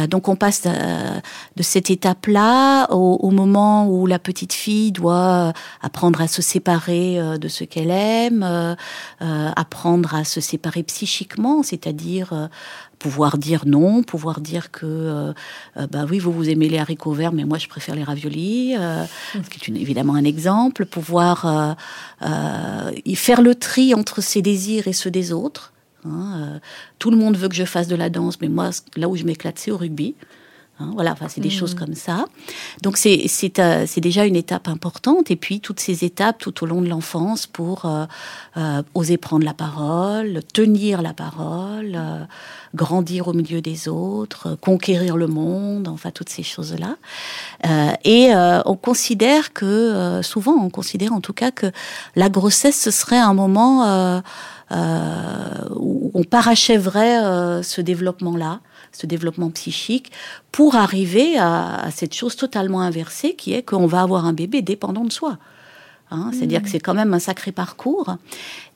Donc on passe de cette étape-là au, moment où la petite fille doit apprendre à se séparer de ce qu'elle aime, apprendre à se séparer psychiquement, c'est-à-dire pouvoir dire non, pouvoir dire que euh, euh, bah oui vous vous aimez les haricots verts mais moi je préfère les raviolis, euh, ce qui est évidemment un exemple, pouvoir faire le tri entre ses désirs et ceux des autres. Hein, tout le monde veut que je fasse de la danse mais moi là où je m'éclate c'est au rugby. Hein, voilà, enfin, c'est des choses mmh. comme ça. Donc c'est euh, c'est déjà une étape importante. Et puis toutes ces étapes tout au long de l'enfance pour euh, euh, oser prendre la parole, tenir la parole, grandir au milieu des autres, conquérir le monde, enfin toutes ces choses là. et on considère que souvent on considère en tout cas que la grossesse ce serait un moment où on parachèverait ce développement là ce développement psychique, pour arriver à, cette chose totalement inversée qui est qu'on va avoir un bébé dépendant de soi. Hein. C'est-à-dire que c'est quand même un sacré parcours.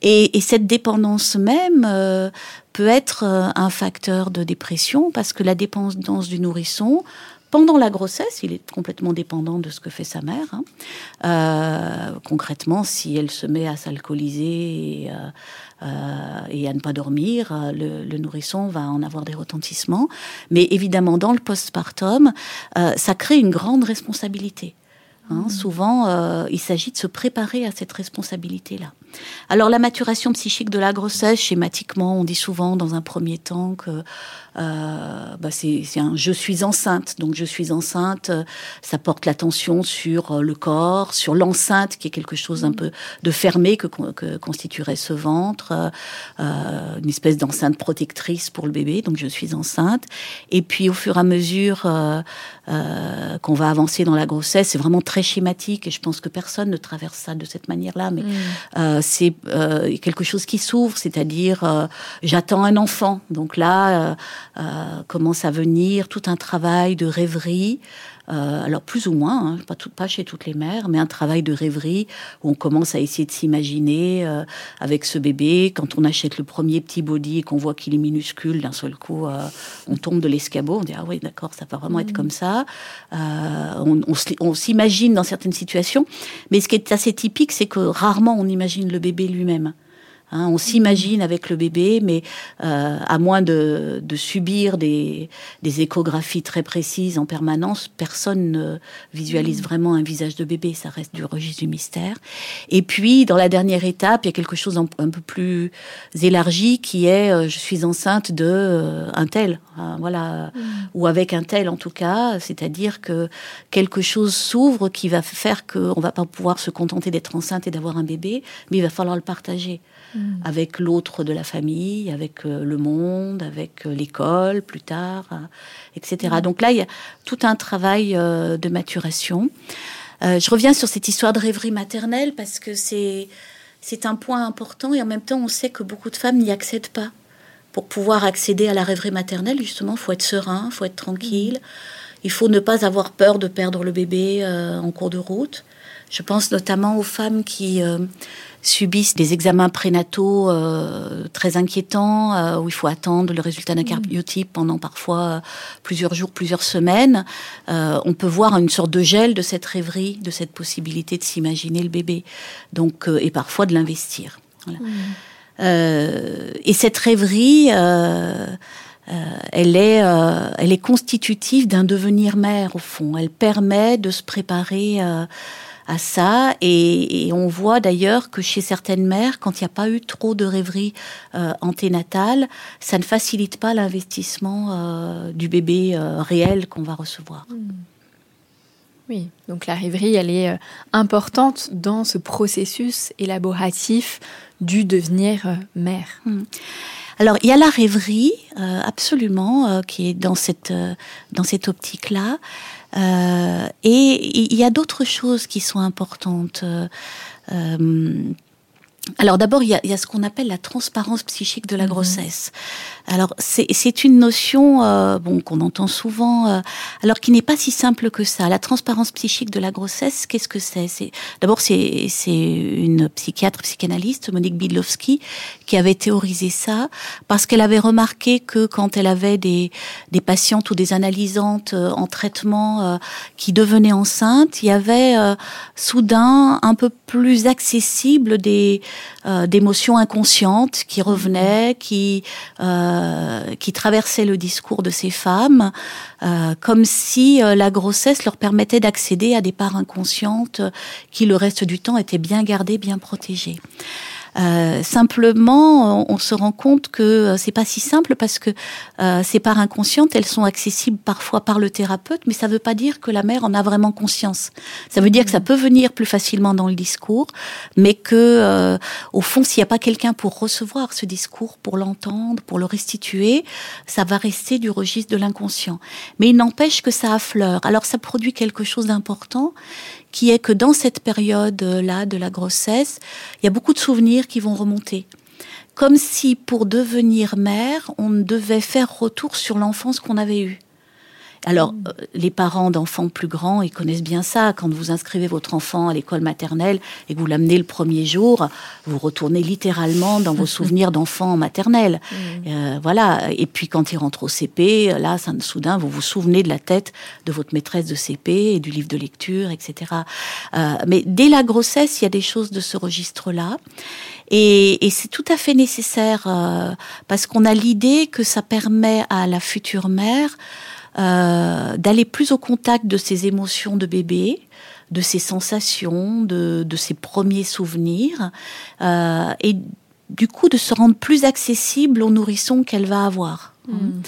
Et, cette dépendance même euh, peut être euh, un facteur de dépression parce que la dépendance du nourrisson, pendant la grossesse, il est complètement dépendant de ce que fait sa mère. Hein. Euh, concrètement, si elle se met à s'alcooliser et, euh, à ne pas dormir, euh, le, nourrisson va en avoir des retentissements. Mais évidemment, dans le postpartum, ça crée une grande responsabilité. Hein. Mmh. Souvent, il s'agit de se préparer à cette responsabilité-là. Alors la maturation psychique de la grossesse, schématiquement, on dit souvent dans un premier temps que euh, bah c'est un je suis enceinte. Donc je suis enceinte, euh, ça porte l'attention sur euh, le corps, sur l'enceinte qui est quelque chose un mmh. peu de fermé que, constituerait ce ventre, euh, une espèce d'enceinte protectrice pour le bébé. Donc je suis enceinte. Et puis au fur et à mesure euh, qu'on va avancer dans la grossesse, c'est vraiment très schématique et je pense que personne ne traverse ça de cette manière-là. Mais mmh c'est euh, quelque chose qui s'ouvre, c'est-à-dire euh, j'attends un enfant. Donc là euh, commence à venir tout un travail de rêverie. alors plus ou moins, hein, pas, tout, pas chez toutes les mères, mais un travail de rêverie où on commence à essayer de s'imaginer avec ce bébé. Quand on achète le premier petit body et qu'on voit qu'il est minuscule, d'un seul coup, on tombe de l'escabeau. On dit ah oui d'accord, ça va vraiment être mmh. comme ça. on, on s'imagine dans certaines situations, mais ce qui est assez typique, c'est que rarement on imagine le bébé lui-même. Hein, on s'imagine avec le bébé, mais euh, à moins de, subir des, échographies très précises en permanence, personne ne visualise mm. vraiment un visage de bébé. Ça reste du registre du mystère. Et puis, dans la dernière étape, il y a quelque chose un, peu plus élargi qui est euh, je suis enceinte de euh, un tel, hein, voilà, mm. ou avec un tel en tout cas. C'est-à-dire que quelque chose s'ouvre qui va faire qu'on va pas pouvoir se contenter d'être enceinte et d'avoir un bébé, mais il va falloir le partager. Mm. avec l'autre de la famille, avec euh, le monde, avec euh, l'école plus tard, euh, etc. Mm. Donc là, il y a tout un travail de maturation. je reviens sur cette histoire de rêverie maternelle parce que c'est c'est un point important et en même temps, on sait que beaucoup de femmes n'y accèdent pas. Pour pouvoir accéder à la rêverie maternelle, justement, faut être serein, faut être tranquille. Il faut ne pas avoir peur de perdre le bébé en cours de route. Je pense notamment aux femmes qui subissent des examens prénataux euh, très inquiétants, euh, où il faut attendre le résultat d'un mm. carbiotype pendant parfois euh, plusieurs jours, plusieurs semaines. on peut voir une sorte de gel de cette rêverie, de cette possibilité de s'imaginer le bébé, donc et parfois de l'investir. Mm. et cette rêverie, elle est, elle est constitutive d'un devenir mère au fond. Elle permet de se préparer à ça. Et, on voit d'ailleurs que chez certaines mères, quand il n'y a pas eu trop de rêverie euh, anténatale, ça ne facilite pas l'investissement euh, du bébé euh, réel qu'on va recevoir. Hmm. Oui, donc la rêverie, elle est importante dans ce processus élaboratif du devenir mère. Hmm. Alors, il y a la rêverie, absolument, qui est dans cette, dans cette optique-là. Euh, et il y a d'autres choses qui sont importantes. Euh, alors d'abord, il y a, ce qu'on appelle la transparence psychique de la mhm. grossesse. Alors c'est une notion euh, bon qu'on entend souvent, euh, alors qui n'est pas si simple que ça. La transparence psychique de la grossesse, qu'est-ce que c'est? C'est d'abord c'est c'est une psychiatre psychanalyste Monique Bidlowski qui avait théorisé ça parce qu'elle avait remarqué que quand elle avait des des patientes ou des analysantes euh, en traitement qui devenaient enceintes, il y avait soudain un peu plus accessible des d'émotions inconscientes qui revenaient, qui euh, qui traversaient le discours de ces femmes, euh, comme si euh, la grossesse leur permettait d'accéder à des parts inconscientes qui le reste du temps étaient bien gardées, bien protégées. Euh, simplement, on, se rend compte que euh, c'est pas si simple parce que euh, ces parts inconscientes, elles sont accessibles parfois par le thérapeute, mais ça veut pas dire que la mère en a vraiment conscience. Ça veut dire que ça peut venir plus facilement dans le discours, mais que au fond, s'il n'y a pas quelqu'un pour recevoir ce discours, pour l'entendre, pour le restituer, ça va rester du registre de l'inconscient. Mais il n'empêche que ça affleure. Alors ça produit quelque chose d'important qui est que dans cette période-là de la grossesse, il y a beaucoup de souvenirs qui vont remonter. Comme si pour devenir mère, on devait faire retour sur l'enfance qu'on avait eue. Alors, euh, les parents d'enfants plus grands, ils connaissent bien ça. Quand vous inscrivez votre enfant à l'école maternelle et que vous l'amenez le premier jour, vous retournez littéralement dans vos [laughs] souvenirs d'enfants maternels. Mm. Euh, voilà. Et puis, quand il rentre au CP, là, ça, soudain, vous vous souvenez de la tête de votre maîtresse de CP et du livre de lecture, etc. Euh, mais dès la grossesse, il y a des choses de ce registre-là. Et, et c'est tout à fait nécessaire euh, parce qu'on a l'idée que ça permet à la future mère euh, d'aller plus au contact de ses émotions de bébé, de ses sensations, de, de ses premiers souvenirs, euh, et du coup de se rendre plus accessible aux nourrissons qu'elle va avoir. Mm.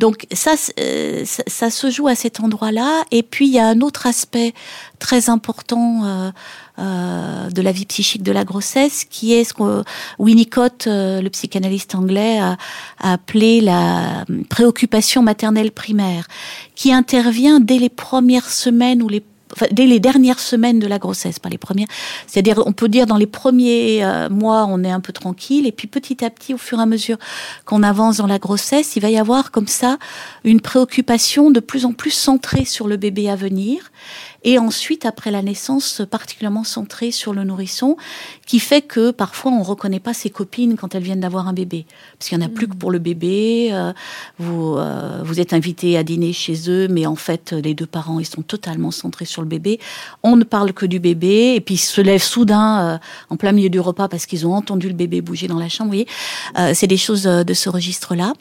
Donc ça, euh, ça, ça, se joue à cet endroit-là. Et puis il y a un autre aspect très important euh, euh, de la vie psychique de la grossesse, qui est ce que Winnicott, le psychanalyste anglais, a, a, appelé la préoccupation maternelle primaire, qui intervient dès les premières semaines ou les dès les dernières semaines de la grossesse, pas les premières. C'est-à-dire, on peut dire dans les premiers euh, mois, on est un peu tranquille, et puis petit à petit, au fur et à mesure qu'on avance dans la grossesse, il va y avoir comme ça une préoccupation de plus en plus centrée sur le bébé à venir, et ensuite, après la naissance, particulièrement centrée sur le nourrisson, qui fait que parfois on reconnaît pas ses copines quand elles viennent d'avoir un bébé, parce qu'il y en a plus que pour le bébé. Euh, vous euh, vous êtes invité à dîner chez eux, mais en fait les deux parents ils sont totalement centrés sur le bébé. On ne parle que du bébé, et puis ils se lèvent soudain euh, en plein milieu du repas parce qu'ils ont entendu le bébé bouger dans la chambre. Vous voyez, c'est des choses de ce registre-là.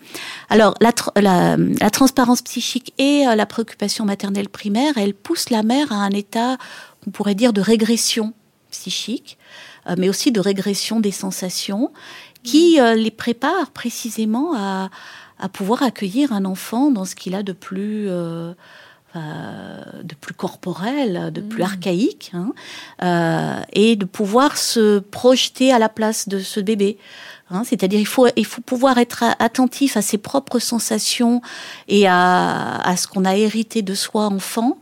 Alors la, la, la, transparence psychique et la préoccupation maternelle primaire, elle pousse la mère un état, on pourrait dire, de régression psychique. Euh, mais aussi de régression des sensations, qui euh, les prépare précisément à, à, pouvoir accueillir un enfant dans ce qu'il a de plus euh, de plus corporel, de plus mmh. archaïque, hein, euh, et de pouvoir se projeter à la place de ce bébé. Hein, C'est-à-dire il faut il faut pouvoir être attentif à ses propres sensations et à, à ce qu'on a hérité de soi enfant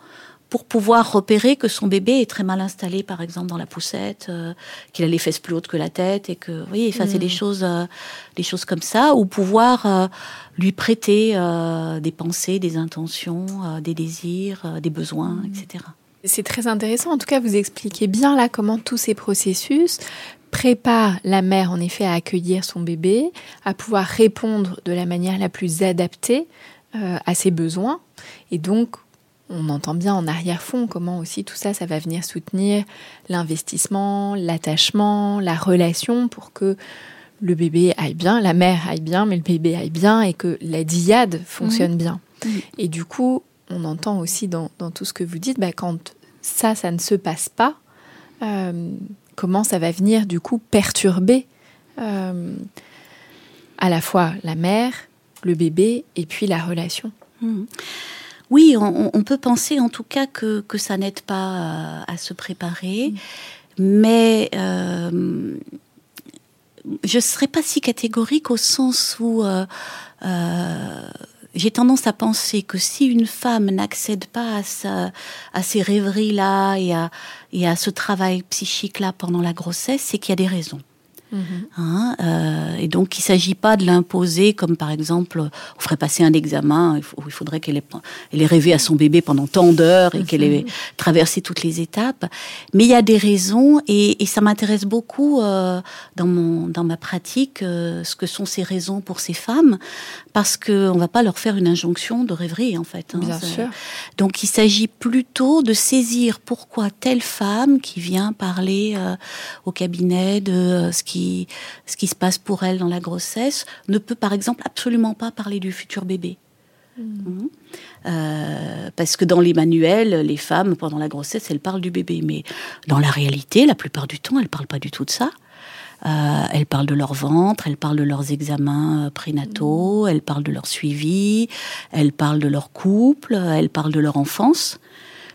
pour pouvoir repérer que son bébé est très mal installé, par exemple, dans la poussette, euh, qu'il a les fesses plus hautes que la tête, et que, vous voyez, ça, c'est des mm. choses, euh, des choses comme ça, ou pouvoir euh, lui prêter des pensées, des intentions, des désirs, des besoins, mm. etc. C'est très intéressant. En tout cas, vous expliquez bien là comment tous ces processus préparent la mère, en effet, à accueillir son bébé, à pouvoir répondre de la manière la plus adaptée à ses besoins. Et donc, on entend bien en arrière-fond comment aussi tout ça, ça va venir soutenir l'investissement, l'attachement, la relation pour que le bébé aille bien, la mère aille bien, mais le bébé aille bien et que la diade fonctionne mmh. bien. Mmh. Et du coup, on entend aussi dans, tout ce que vous dites, bah, quand ça, ça ne se passe pas, euh, comment ça va venir du coup perturber euh, à la fois la mère, le bébé et puis la relation. Mmh oui, on, peut penser en tout cas que, ça n'aide pas euh, à, se préparer, mm. mais euh, je ne serais pas si catégorique au sens où euh, j'ai tendance à penser que si une femme n'accède pas à, à ces rêveries-là et à, et à ce travail psychique-là pendant la grossesse, c'est qu'il y a des raisons. Hein, euh, et donc, il ne s'agit pas de l'imposer, comme par exemple, on ferait passer un examen où il faudrait qu'elle ait, elle ait rêvé à son bébé pendant tant d'heures et qu'elle ait traversé toutes les étapes. Mais il y a des raisons, et, ça m'intéresse beaucoup euh, dans, mon, dans ma pratique, euh, ce que sont ces raisons pour ces femmes, parce qu'on ne va pas leur faire une injonction de rêverie, en fait. Hein, Bien sûr. Donc, il s'agit plutôt de saisir pourquoi telle femme qui vient parler au cabinet de ce qui ce qui se passe pour elle dans la grossesse, ne peut par exemple absolument pas parler du futur bébé. Hmm. Mhm. Euh, parce que dans les manuels, les femmes, pendant la grossesse, elles parlent du bébé. Mais dans la réalité, la plupart du temps, elles ne parlent pas du tout de ça. Euh, elles parlent de leur ventre, elles parlent de leurs examens prénataux, hmm. elles parlent de leur suivi, elles parlent de leur couple, elles parlent de leur enfance.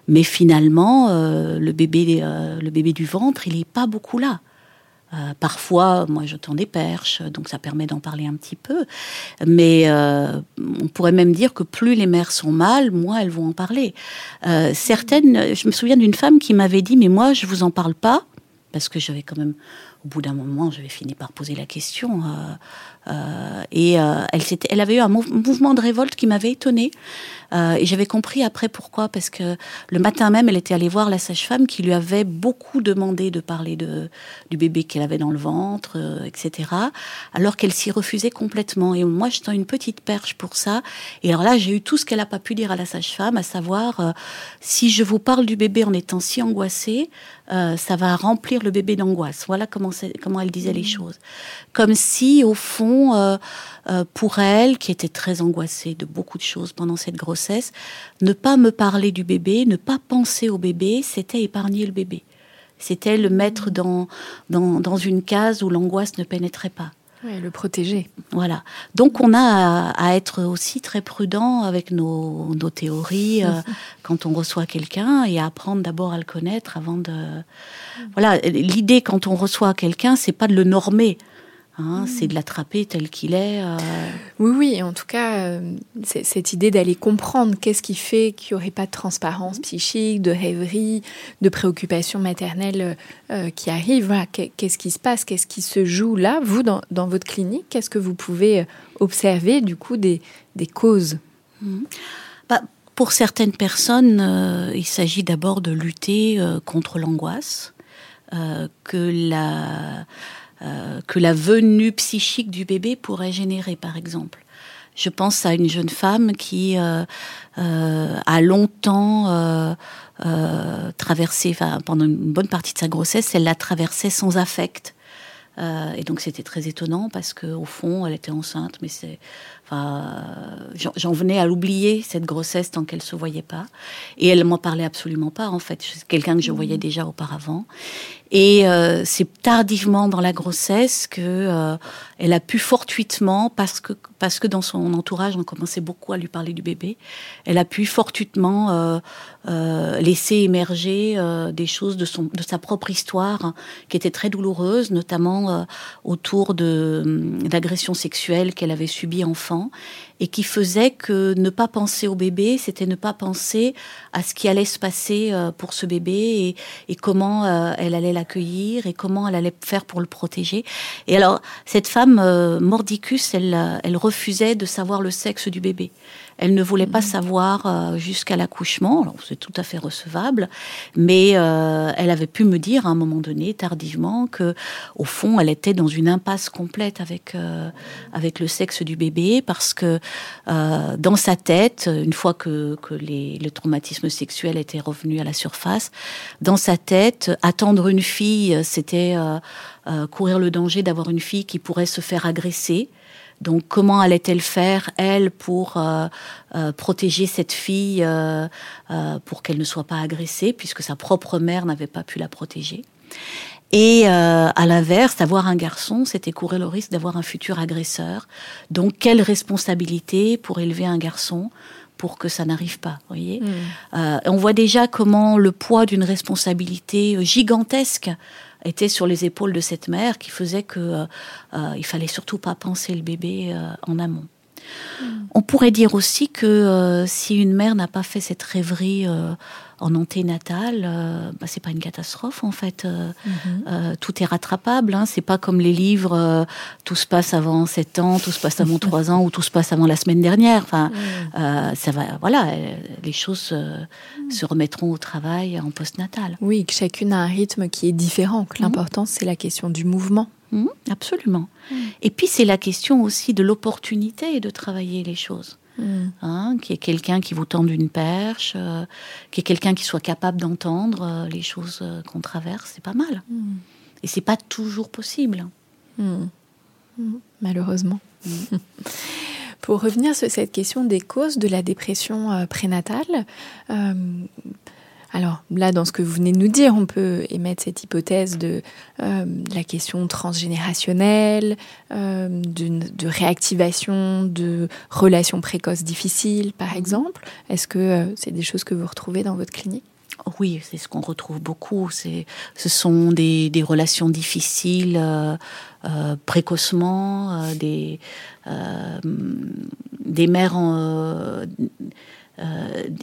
Mais finalement, euh, le, bébé, le bébé du ventre, il n'est pas beaucoup là. Euh, parfois, moi, je tends des perches, donc ça permet d'en parler un petit peu. Mais euh, on pourrait même dire que plus les mères sont mal, moins elles vont en parler. Euh, certaines, je me souviens d'une femme qui m'avait dit, mais moi, je vous en parle pas, parce que j'avais quand même, au bout d'un moment, j'avais fini par poser la question. Et elle, elle avait eu un mouvement de révolte qui m'avait étonnée. Euh, et j'avais compris après pourquoi, parce que le matin même, elle était allée voir la sage-femme qui lui avait beaucoup demandé de parler de, du bébé qu'elle avait dans le ventre, euh, etc. Alors qu'elle s'y refusait complètement. Et moi, je tends une petite perche pour ça. Et alors là, j'ai eu tout ce qu'elle n'a pas pu dire à la sage-femme, à savoir, euh, si je vous parle du bébé en étant si angoissée, ça va remplir le bébé d'angoisse. Voilà comment, comment elle disait les mmh. choses. Comme si, au fond, pour elle, qui était très angoissée de beaucoup de choses pendant cette grossesse, ne pas me parler du bébé, ne pas penser au bébé, c'était épargner le bébé. C'était le mettre dans, dans, une case où l'angoisse ne pénétrait pas. Oui, le protéger. Voilà. Donc on a à, être aussi très prudent avec nos, théories euh, [laughs] quand on reçoit quelqu'un et à apprendre d'abord à le connaître avant de. Voilà. L'idée quand on reçoit quelqu'un, c'est pas de le normer. Hein, c'est de l'attraper tel qu'il est. Euh. Oui, oui, en tout cas, euh, cette idée d'aller comprendre qu'est-ce qui fait qu'il n'y aurait pas de transparence psychique, de rêverie, de préoccupation maternelle euh, qui arrive. qu'est-ce qui se passe, qu'est-ce qui se joue là, vous, dans, votre clinique Qu'est-ce que vous pouvez observer, du coup, des, causes? Mmh. bah, Pour certaines personnes, il s'agit d'abord de lutter contre l'angoisse, que la euh, que la venue psychique du bébé pourrait générer, par exemple. Je pense à une jeune femme qui euh, euh, a longtemps traversé, pendant une bonne partie de sa grossesse, elle l'a traversée sans affect. et donc c'était très étonnant parce qu'au fond, elle était enceinte, mais c'est j'en venais à l'oublier, cette grossesse, tant qu'elle ne se voyait pas. Et elle m'en parlait absolument pas, en fait. C'est quelqu'un que je voyais mmh. déjà auparavant. Et euh, c'est tardivement dans la grossesse que euh, elle a pu fortuitement, parce que parce que dans son entourage on commençait beaucoup à lui parler du bébé, elle a pu fortuitement euh, euh laisser émerger des choses de son de sa propre histoire hein, qui était très douloureuse, notamment autour de d'agressions sexuelles qu'elle avait subies enfant et qui faisait que ne pas penser au bébé, c'était ne pas penser à ce qui allait se passer euh, pour ce bébé et, comment euh, elle allait l'accueillir et comment elle allait faire pour le protéger. Et alors, cette femme, euh, Mordicus, elle, elle refusait de savoir le sexe du bébé. Elle ne voulait pas mhm. savoir euh, jusqu'à l'accouchement. Alors c'est tout à fait recevable, mais euh, elle avait pu me dire à un moment donné, tardivement, que au fond, elle était dans une impasse complète avec euh, avec le sexe du bébé parce que dans sa tête, une fois que, que les, le traumatisme sexuel était revenu à la surface, dans sa tête, attendre une fille, c'était courir le danger d'avoir une fille qui pourrait se faire agresser donc comment allait-elle faire, elle, pour euh, euh, protéger cette fille, euh, pour qu'elle ne soit pas agressée, puisque sa propre mère n'avait pas pu la protéger? Et à l'inverse, avoir un garçon, c'était courir le risque d'avoir un futur agresseur. Donc, quelle responsabilité pour élever un garçon pour que ça n'arrive pas, voyez? Mmh. On voit déjà comment le poids d'une responsabilité gigantesque était sur les épaules de cette mère qui faisait que euh, euh, il fallait surtout pas penser le bébé euh, en amont. On pourrait dire aussi que si une mère n'a pas fait cette rêverie en anténatal, euh, bah, c'est pas une catastrophe en fait. Euh, Mhm. euh, tout est rattrapable. Hein. C'est pas comme les livres euh, tout se passe avant 7 ans, tout se passe avant 3 ans ou tout se passe avant la semaine dernière. Enfin, [laughs] ça va. Voilà, les choses se remettront au travail en postnatal. Oui, que chacune a un rythme qui est différent. Que l'important, c'est la question du mouvement. Mhm, absolument. Et puis c'est la question aussi de l'opportunité de travailler les choses. Hein, qui est quelqu'un qui vous tende une perche, euh, qui est quelqu'un qui soit capable d'entendre euh, les choses euh, qu'on traverse, c'est pas mal. Et c'est pas toujours possible. malheureusement. [laughs] Pour revenir sur cette question des causes de la dépression euh, prénatale, alors là, dans ce que vous venez de nous dire, on peut émettre cette hypothèse de euh, la question transgénérationnelle, euh, de, réactivation de relations précoces difficiles, par exemple. Est-ce que euh, c'est des choses que vous retrouvez dans votre clinique? Oui, c'est ce qu'on retrouve beaucoup. C'est, ce sont des, des relations difficiles euh, précocement, euh, des, euh, des mères, en,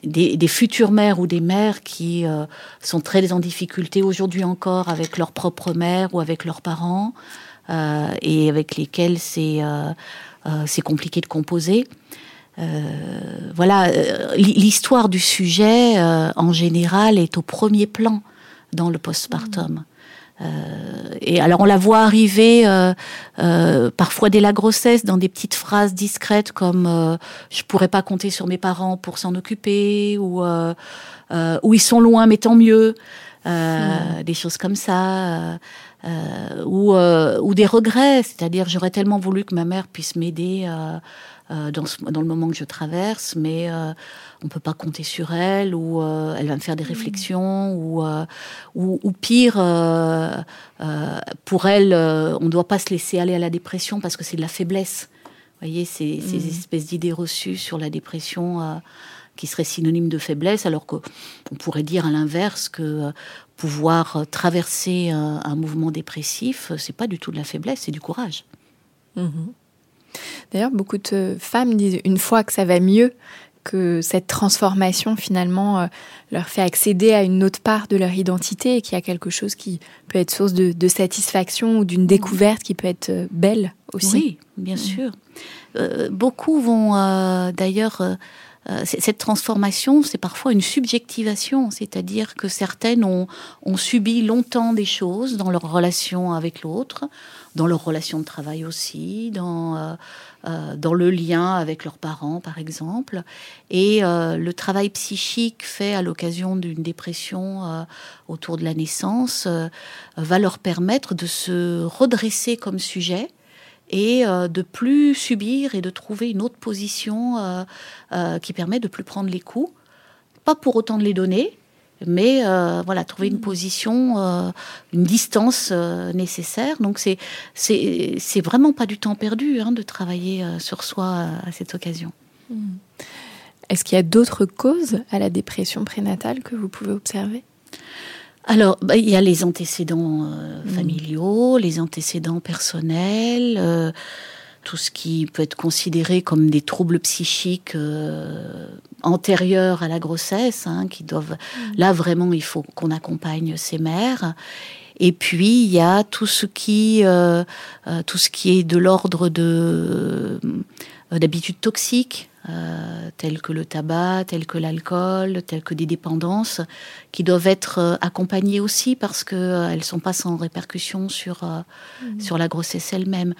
des, des futures mères ou des mères qui euh, sont très en difficulté aujourd'hui encore avec leur propre mère ou avec leurs parents euh, et avec lesquels c'est euh, euh, c'est compliqué de composer. Euh, voilà, euh, l'hi- l'histoire du sujet euh, en général est au premier plan dans le postpartum. Euh, et alors on la voit arriver euh, euh, parfois dès la grossesse dans des petites phrases discrètes comme euh, je pourrais pas compter sur mes parents pour s'en occuper ou euh, euh, ou ils sont loin mais tant mieux euh, des choses comme ça euh, euh, ou euh, ou des regrets c'est-à-dire j'aurais tellement voulu que ma mère puisse m'aider euh, dans, ce- dans le moment que je traverse, mais euh, on peut pas compter sur elle, ou euh, elle va me faire des réflexions, ou, ou, ou pire, pour elle, on ne doit pas se laisser aller à la dépression parce que c'est de la faiblesse. Vous voyez, ces, ces espèces d'idées reçues sur la dépression qui seraient synonymes de faiblesse, alors qu'on pourrait dire à l'inverse que pouvoir traverser un, un mouvement dépressif, c'est pas du tout de la faiblesse, c'est du courage. D'ailleurs, beaucoup de femmes disent une fois que ça va mieux, que cette transformation finalement euh, leur fait accéder à une autre part de leur identité et qu'il y a quelque chose qui peut être source de, de satisfaction ou d'une découverte qui peut être euh, belle aussi. Oui, bien sûr. Euh, beaucoup vont euh, d'ailleurs. Euh, cette transformation, c'est parfois une subjectivation, c'est-à-dire que certaines ont, subi longtemps des choses dans leur relation avec l'autre, dans leur relation de travail aussi, dans, euh, euh, le lien avec leurs parents, par exemple. Et le travail psychique fait à l'occasion d'une dépression autour de la naissance va leur permettre de se redresser comme sujet et euh, de plus subir et de trouver une autre position euh, euh, qui permet de plus prendre les coups, pas pour autant de les donner, mais euh, voilà trouver une position, euh, une distance euh, nécessaire. Donc c'est c'est vraiment pas du temps perdu hein, de travailler sur soi à cette occasion. Est-ce qu'il y a d'autres causes à la dépression prénatale que vous pouvez observer? Alors, bah, il y a les antécédents euh, familiaux, les antécédents personnels, euh, tout ce qui peut être considéré comme des troubles psychiques euh, antérieurs à la grossesse, hein, qui doivent. Là, vraiment, il faut qu'on accompagne ces mères. Et puis il y a tout ce qui, euh, euh, tout ce qui est de l'ordre de euh, d'habitudes toxiques, euh, telles que le tabac, telles que l'alcool, telles que des dépendances, qui doivent être euh, accompagnées aussi parce que euh, elles sont pas sans répercussion sur euh, sur la grossesse elle-même.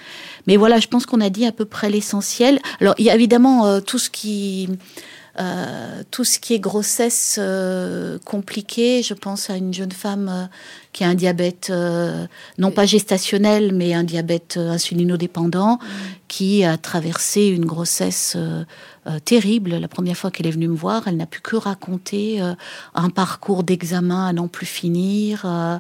Mais voilà, je pense qu'on a dit à peu près l'essentiel. Alors il y a évidemment tout ce qui tout ce qui est grossesse compliquée, je pense à une jeune femme qui a un diabète, euh, non pas gestationnel, mais un diabète euh, insulinodépendant, qui a traversé une grossesse euh, euh, terrible. La première fois qu'elle est venue me voir, elle n'a pu que raconter euh, un parcours d'examen à n'en plus finir, euh,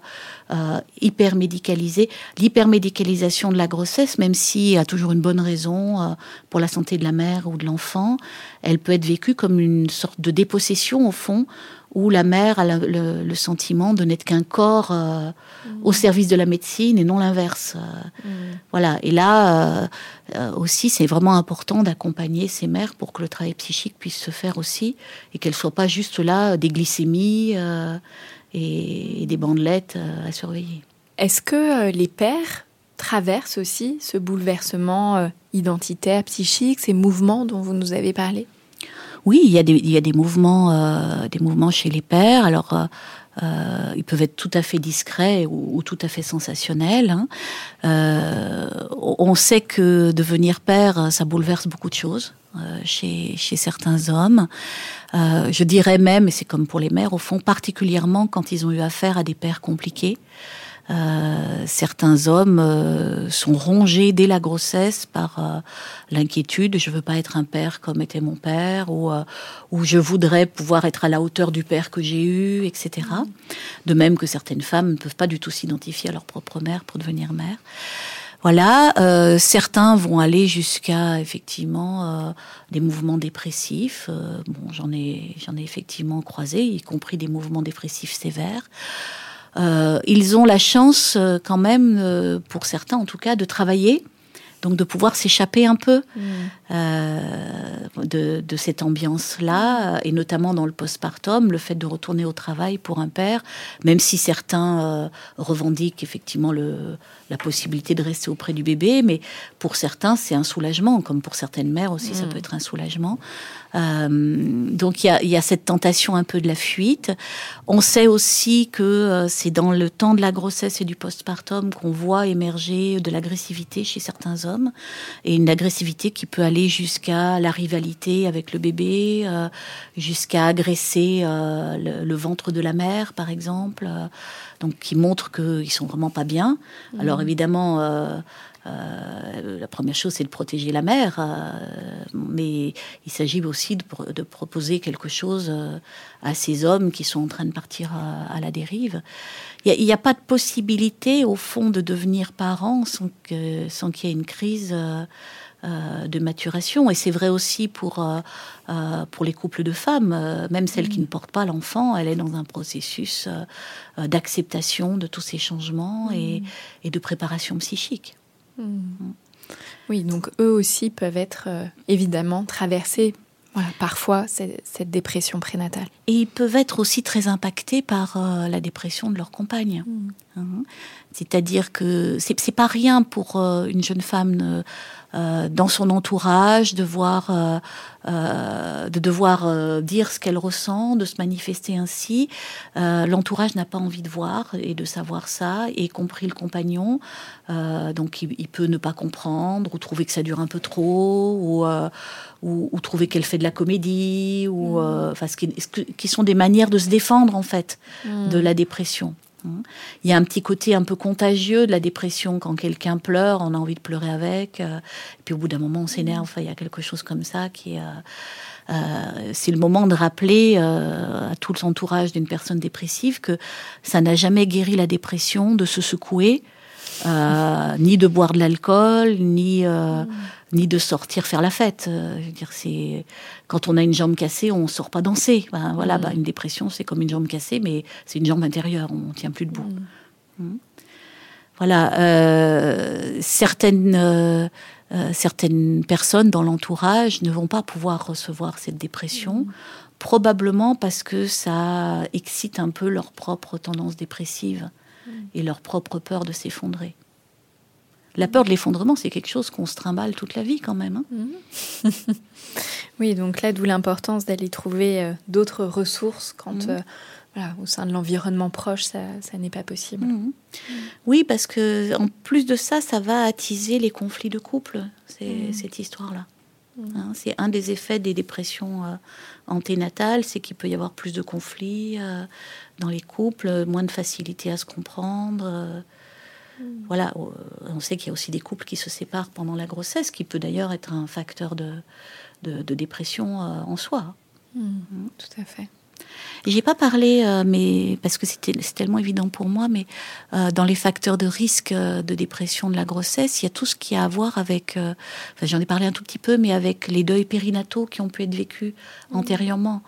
euh, hyper médicalisé. L'hypermédicalisation de la grossesse, même s'il y a toujours une bonne raison euh, pour la santé de la mère ou de l'enfant, elle peut être vécue comme une sorte de dépossession au fond, où la mère a le, le, sentiment de n'être qu'un corps euh, au service de la médecine et non l'inverse. Euh, voilà. Et là euh, aussi, c'est vraiment important d'accompagner ces mères pour que le travail psychique puisse se faire aussi et qu'elles soient pas juste là des glycémies et, et, des bandelettes à surveiller. Est-ce que les pères traversent aussi ce bouleversement identitaire, psychique, ces mouvements dont vous nous avez parlé? Oui, il y a des, il y a des mouvements, euh, des mouvements chez les pères. Alors, euh, euh, ils peuvent être tout à fait discrets ou, tout à fait sensationnels. Hein. on sait que devenir père, ça bouleverse beaucoup de choses chez, chez certains hommes. je dirais même, et c'est comme pour les mères au fond, particulièrement quand ils ont eu affaire à des pères compliqués. Euh, certains hommes euh, sont rongés dès la grossesse par euh, l'inquiétude je veux pas être un père comme était mon père ou ou je voudrais pouvoir être à la hauteur du père que j'ai eu etc de même que certaines femmes ne peuvent pas du tout s'identifier à leur propre mère pour devenir mère voilà, euh, certains vont aller jusqu'à effectivement euh, des mouvements dépressifs. Euh, bon, j'en ai, j'en ai effectivement croisé, y compris des mouvements dépressifs sévères. Euh, ils ont la chance euh, quand même, euh, pour certains en tout cas, de travailler donc de pouvoir s'échapper un peu mm. euh, de, de, cette ambiance-là, et notamment dans le postpartum, le fait de retourner au travail pour un père, même si certains euh, revendiquent effectivement le, la possibilité de rester auprès du bébé, mais pour certains c'est un soulagement, comme pour certaines mères aussi mm. ça peut être un soulagement. Euh, donc il y a, y a, cette tentation un peu de la fuite. On sait aussi que c'est dans le temps de la grossesse et du postpartum qu'on voit émerger de l'agressivité chez certains hommes et une agressivité qui peut aller jusqu'à la rivalité avec le bébé, euh, jusqu'à agresser euh, le, le, ventre de la mère, par exemple. donc qui montre qu'ils sont vraiment pas bien. Alors évidemment, euh, euh, la première chose, c'est de protéger la mère, euh, mais il s'agit aussi de, de, proposer quelque chose euh, à ces hommes qui sont en train de partir à, à la dérive. Il n'y a, a, pas de possibilité, au fond, de devenir parent sans qu'il sans y ait une crise euh, euh, de maturation. Et c'est vrai aussi pour, euh, pour les couples de femmes, même celle qui ne porte pas l'enfant, elle est dans un processus d'acceptation de tous ces changements et, et de préparation psychique. Mmh. Oui, donc eux aussi peuvent être euh, évidemment traversés voilà, parfois cette, dépression prénatale. Et ils peuvent être aussi très impactés par euh, la dépression de leur compagne. Mmh. Hein C'est-à-dire que c'est pas rien pour euh, une jeune femme euh, dans son entourage, de voir, euh, euh, de devoir euh, dire ce qu'elle ressent, de se manifester ainsi. Euh, l'entourage n'a pas envie de voir et de savoir ça, y compris le compagnon. Euh, donc il, il, peut ne pas comprendre ou trouver que ça dure un peu trop ou, ou, ou trouver qu'elle fait de la comédie ou mmh. enfin ce qui, ce qui sont des manières de se défendre en fait mmh. de la dépression. Il y a un petit côté un peu contagieux de la dépression quand quelqu'un pleure, on a envie de pleurer avec. Euh, et puis au bout d'un moment, on s'énerve. il y a quelque chose comme ça qui. Euh, euh, c'est le moment de rappeler euh, à tout l'entourage d'une personne dépressive que ça n'a jamais guéri la dépression de se secouer, euh, ni de boire de l'alcool, ni ni de sortir faire la fête. Euh, je veux dire, c'est quand on a une jambe cassée, on sort pas danser. Ben, voilà, mmh. ben, une dépression, c'est comme une jambe cassée, mais c'est une jambe intérieure, on tient plus debout. Mmh. Mmh. Voilà, euh, certaines euh, certaines personnes dans l'entourage ne vont pas pouvoir recevoir cette dépression, probablement parce que ça excite un peu leur propre tendance dépressive et leur propre peur de s'effondrer. La peur de l'effondrement, c'est quelque chose qu'on se trimballe toute la vie quand même. Hein mmh. [laughs] oui, donc là, d'où l'importance d'aller trouver euh, d'autres ressources quand, mmh. euh, voilà, au sein de l'environnement proche, ça, ça n'est pas possible. Mmh. Oui, parce que en plus de ça, ça va attiser les conflits de couple, cette histoire-là. Hein, c'est un des effets des dépressions euh, anténatales, c'est qu'il peut y avoir plus de conflits euh, dans les couples, moins de facilité à se comprendre. Voilà, on sait qu'il y a aussi des couples qui se séparent pendant la grossesse, qui peut d'ailleurs être un facteur de, de, de dépression euh, en soi. Mmh, mmh. Tout à fait. J'ai pas parlé, euh, mais parce que c'était tellement évident pour moi, mais euh, dans les facteurs de risque euh, de dépression de la grossesse, il y a tout ce qui a à voir avec, enfin, j'en ai parlé un tout petit peu, mais avec les deuils périnataux qui ont pu être vécus mmh. antérieurement.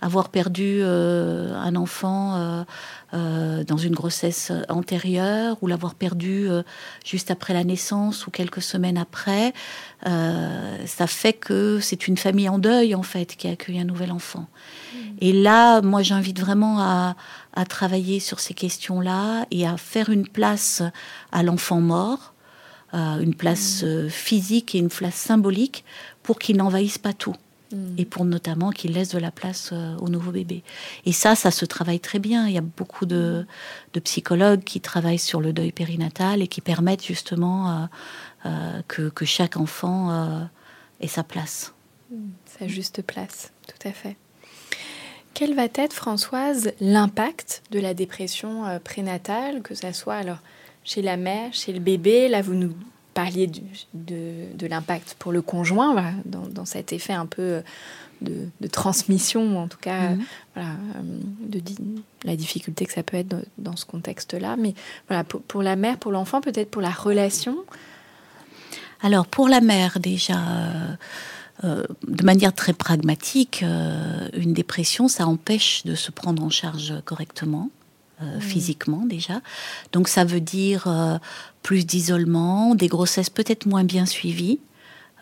Avoir perdu un enfant dans une grossesse antérieure ou l'avoir perdu juste après la naissance ou quelques semaines après, ça fait que c'est une famille en deuil en fait qui accueille un nouvel enfant. Mmh. Et là, moi, j'invite vraiment à, à travailler sur ces questions-là et à faire une place à l'enfant mort, euh, une place euh, physique et une place symbolique pour qu'il n'envahisse pas tout. Mmh. Et pour notamment qu'il laisse de la place euh, au nouveau bébé. Et ça, ça se travaille très bien. Il y a beaucoup de, de psychologues qui travaillent sur le deuil périnatal et qui permettent justement que, que, chaque enfant ait sa place. Mmh. Sa juste place, tout à fait. Quel va être, Françoise, l'impact de la dépression euh, prénatale, que ce soit alors chez la mère, chez le bébé? Là, vous nous parliez de, l'impact pour le conjoint, dans, cet effet un peu euh, de, transmission, en tout cas, mhm. euh, de la difficulté que ça peut être dans, ce contexte-là. Mais voilà, pour, la mère, pour l'enfant, peut-être pour la relation. Alors, pour la mère, déjà. Euh, de manière très pragmatique, euh, une dépression, ça empêche de se prendre en charge correctement. Euh, mmh. physiquement déjà. Donc ça veut dire plus d'isolement, des grossesses peut-être moins bien suivies,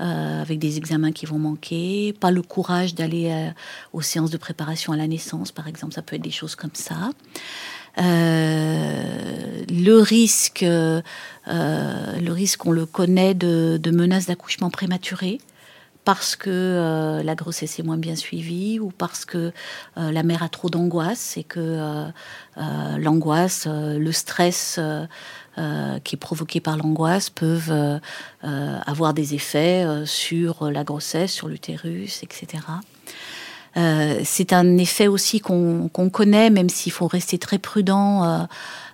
avec des examens qui vont manquer, pas le courage d'aller aux séances de préparation à la naissance, par exemple, ça peut être des choses comme ça. le risque, le risque, on le connaît de, de menaces d'accouchement prématuré parce que euh, la grossesse est moins bien suivie ou parce que euh, la mère a trop d'angoisse et que euh, l'angoisse, le stress qui est provoqué par l'angoisse peuvent avoir des effets sur la grossesse, sur l'utérus, etc. c'est un effet aussi qu'on connaît, même s'il faut rester très prudent.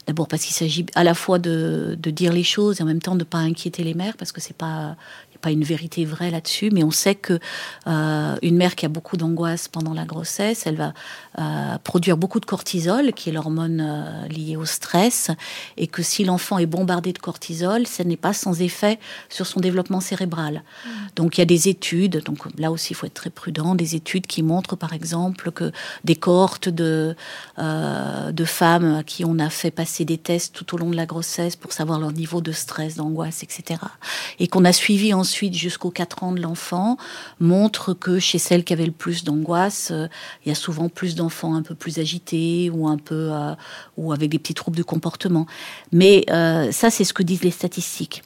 D'abord parce qu'il s'agit à la fois de, de, dire les choses et en même temps de ne pas inquiéter les mères parce que c'est pas pas une vérité vraie là-dessus, mais on sait que euh, une mère qui a beaucoup d'angoisse pendant la grossesse, elle va euh, produire beaucoup de cortisol, qui est l'hormone euh, liée au stress, et que si l'enfant est bombardé de cortisol, ce n'est pas sans effet sur son développement cérébral. Mmh. Donc il y a des études, donc là aussi il faut être très prudent, des études qui montrent par exemple que des cohortes de, de femmes à qui on a fait passer des tests tout au long de la grossesse pour savoir leur niveau de stress, d'angoisse, etc. Et qu'on a suivi ensuite jusqu'aux 4 ans de l'enfant montre que chez celles qui avaient le plus d'angoisse, euh, il y a souvent plus d'enfants un peu plus agités ou un peu euh, ou avec des petits troubles du comportement. Mais euh, ça, c'est ce que disent les statistiques.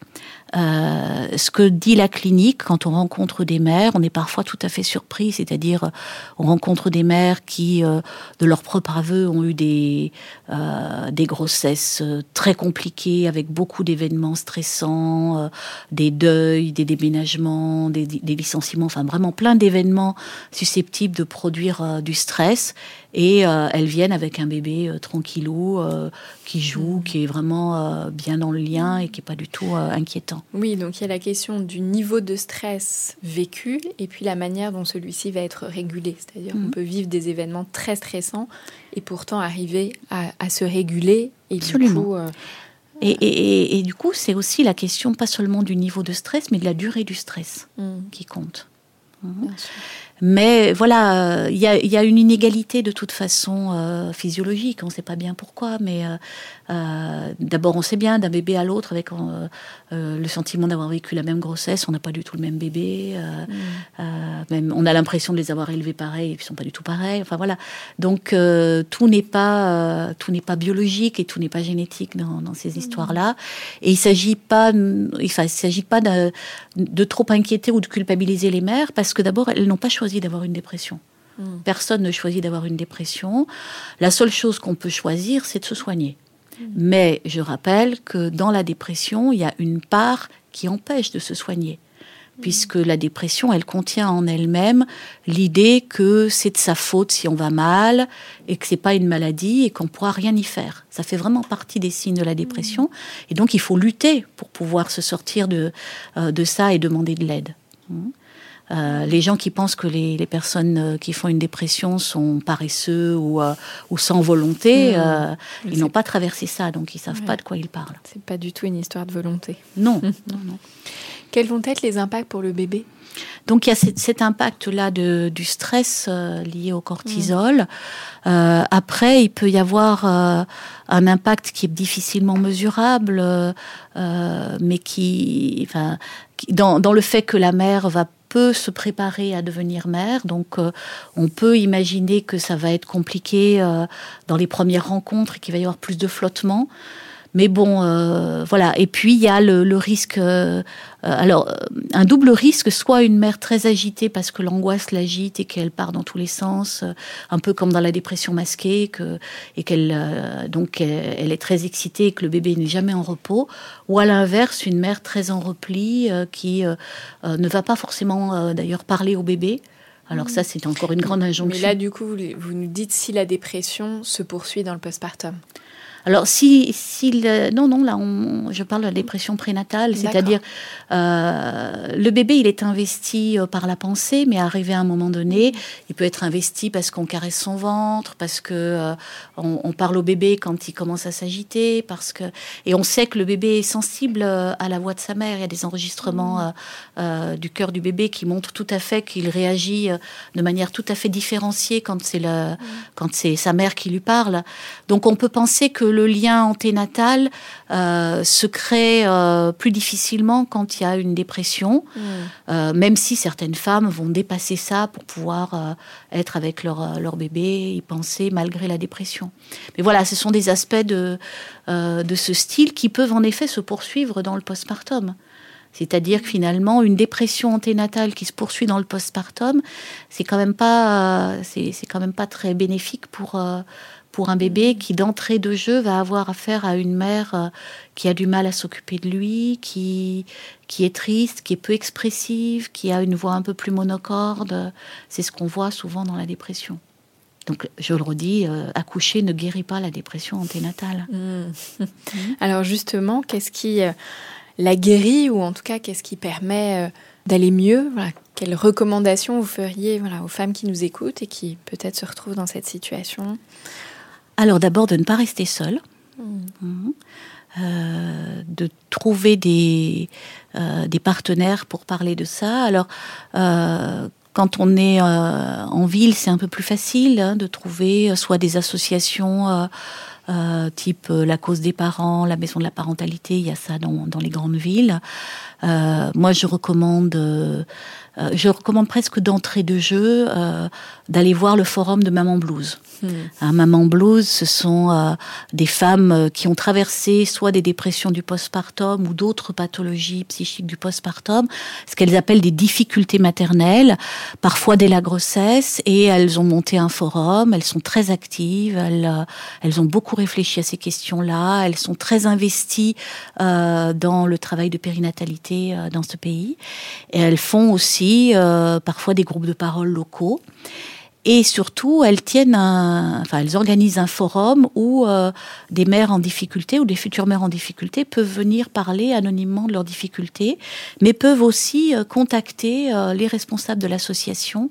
Euh, ce que dit la clinique quand on rencontre des mères, on est parfois tout à fait surpris, c'est-à-dire on rencontre des mères qui, euh, de leur propre aveu, ont eu des, euh, des grossesses très compliquées avec beaucoup d'événements stressants, des deuils, des déménagements, des, des, licenciements, enfin vraiment plein d'événements susceptibles de produire du stress et euh, elles viennent avec un bébé euh, tranquillou euh, qui joue, mmh. qui est vraiment bien dans le lien et qui n'est pas du tout inquiétant. Oui, donc il y a la question du niveau de stress vécu et puis la manière dont celui-ci va être régulé. C'est-à-dire qu'on mmh. peut vivre des événements très stressants et pourtant arriver à, se réguler et Absolument. du coup... Et, et, et, du coup, c'est aussi la question pas seulement du niveau de stress, mais de la durée du stress mmh. qui compte. Bien sûr. Mais voilà, il y a, une inégalité de toute façon euh, physiologique. On ne sait pas bien pourquoi, mais euh, euh, d'abord on sait bien d'un bébé à l'autre avec le sentiment d'avoir vécu la même grossesse. On n'a pas du tout le même bébé. Mm. même on a l'impression de les avoir élevés pareil et puis ils sont pas du tout pareils. Enfin voilà. Donc tout n'est pas tout n'est pas biologique et tout n'est pas génétique dans, ces mm. histoires-là. Et il s'agit pas il s'agit pas de, de trop inquiéter ou de culpabiliser les mères parce que d'abord elles n'ont pas choisi d'avoir une dépression. Hmm. Personne ne choisit d'avoir une dépression. La seule chose qu'on peut choisir, c'est de se soigner. Hmm. Mais je rappelle que dans la dépression, il y a une part qui empêche de se soigner. Hmm. Puisque la dépression, elle contient en elle-même l'idée que c'est de sa faute si on va mal et que c'est pas une maladie et qu'on pourra rien y faire. Ça fait vraiment partie des signes de la dépression. Et donc, il faut lutter pour pouvoir se sortir de, euh, de ça et demander de l'aide. Euh, les gens qui pensent que les, personnes euh, qui font une dépression sont paresseux ou, euh, sans volonté, ils n'ont pas traversé ça, donc ils savent pas de quoi ils parlent. C'est pas du tout une histoire de volonté. Non, [laughs] non, non. Quels vont être les impacts pour le bébé? Donc il y a cet, impact-là du stress euh, lié au cortisol. Euh, après, il peut y avoir euh, un impact qui est difficilement mesurable, mais qui, enfin, dans, dans, le fait que la mère va peut se préparer à devenir mère. Donc, on peut imaginer que ça va être compliqué dans les premières rencontres et qu'il va y avoir plus de flottement. Mais bon, euh, voilà. Et puis il y a le, risque, euh, alors un double risque, soit une mère très agitée parce que l'angoisse l'agite et qu'elle part dans tous les sens, euh, un peu comme dans la dépression masquée, et qu'elle donc elle est très excitée et que le bébé n'est jamais en repos, ou à l'inverse une mère très en repli qui ne va pas forcément d'ailleurs parler au bébé. Alors ça, c'est encore une grande injonction. Mais là, du coup, vous nous dites si la dépression se poursuit dans le postpartum. Alors, si, si non, non, là, on, je parle de la dépression prénatale, c'est-à-dire euh, le bébé, il est investi euh, par la pensée, mais arrivé à un moment donné, il peut être investi parce qu'on caresse son ventre, parce que euh, on, parle au bébé quand il commence à s'agiter, parce que et on sait que le bébé est sensible à la voix de sa mère. Il y a des enregistrements du cœur du bébé qui montrent tout à fait qu'il réagit de manière tout à fait différenciée quand c'est quand c'est sa mère qui lui parle. Donc, on peut penser que le lien anténatal euh, se crée euh, plus difficilement quand il y a une dépression, mm. euh, même si certaines femmes vont dépasser ça pour pouvoir être avec leur, leur bébé y penser malgré la dépression. Mais voilà, ce sont des aspects de, de ce style qui peuvent en effet se poursuivre dans le postpartum. C'est-à-dire que finalement, une dépression anténatale qui se poursuit dans le postpartum, c'est quand même pas, c'est quand même pas très bénéfique pour pour un bébé qui d'entrée de jeu va avoir affaire à une mère euh, qui a du mal à s'occuper de lui, qui, qui est triste, qui est peu expressive, qui a une voix un peu plus monocorde. C'est ce qu'on voit souvent dans la dépression. Donc, je le redis, euh, accoucher ne guérit pas la dépression anténatale. Mmh. [laughs] Alors justement, qu'est-ce qui euh, la guérit ou en tout cas qu'est-ce qui permet d'aller mieux? Quelles recommandations vous feriez voilà, aux femmes qui nous écoutent et qui peut-être se retrouvent dans cette situation? Alors d'abord de ne pas rester seul. Mhm. Euh, de trouver des, euh, des partenaires pour parler de ça. Alors, euh, quand on est en ville, c'est un peu plus facile hein, de trouver soit des associations type la cause des parents, la maison de la parentalité, il y a ça dans, dans les grandes villes. moi, je recommande euh, je recommande presque d'entrée de jeu euh, d'aller voir le forum de Maman Blues. Hmm. Maman Blues, ce sont euh, des femmes qui ont traversé soit des dépressions du postpartum ou d'autres pathologies psychiques du postpartum, ce qu'elles appellent des difficultés maternelles, parfois dès la grossesse, et elles ont monté un forum, elles sont très actives, elles, elles ont beaucoup réfléchi à ces questions-là, elles sont très investies dans le travail de périnatalité dans ce pays, et elles font aussi euh, parfois des groupes de parole locaux. Et surtout, elles tiennent enfin, elles organisent un forum où euh, des mères en difficulté ou des futures mères en difficulté peuvent venir parler anonymement de leurs difficultés, mais peuvent aussi euh, contacter les responsables de l'association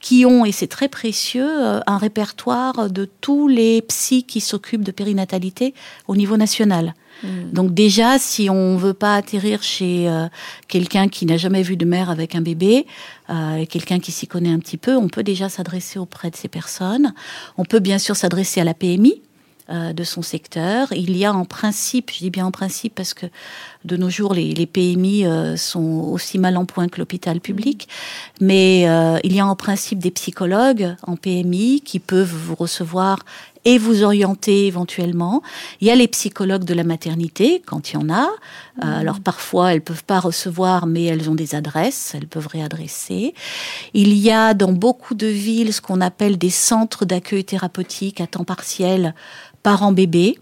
qui ont, et c'est très précieux, un répertoire de tous les psys qui s'occupent de périnatalité au niveau national. Mm. Donc déjà, si on veut pas atterrir chez euh, quelqu'un qui n'a jamais vu de mère avec un bébé, euh, quelqu'un qui s'y connaît un petit peu, on peut déjà s'adresser auprès de ces personnes. On peut bien sûr s'adresser à la PMI, euh, de son secteur. Il y a en principe, je dis bien en principe parce que de nos jours les, PMI sont aussi mal en point que l'hôpital public, mais il y a en principe des psychologues en PMI qui peuvent vous recevoir et vous orienter éventuellement. Il y a les psychologues de la maternité, quand il y en a. Euh, mmh. alors parfois, elles peuvent pas recevoir, mais elles ont des adresses, elles peuvent réadresser. Il y a dans beaucoup de villes ce qu'on appelle des centres d'accueil thérapeutique à temps partiel parents-bébés.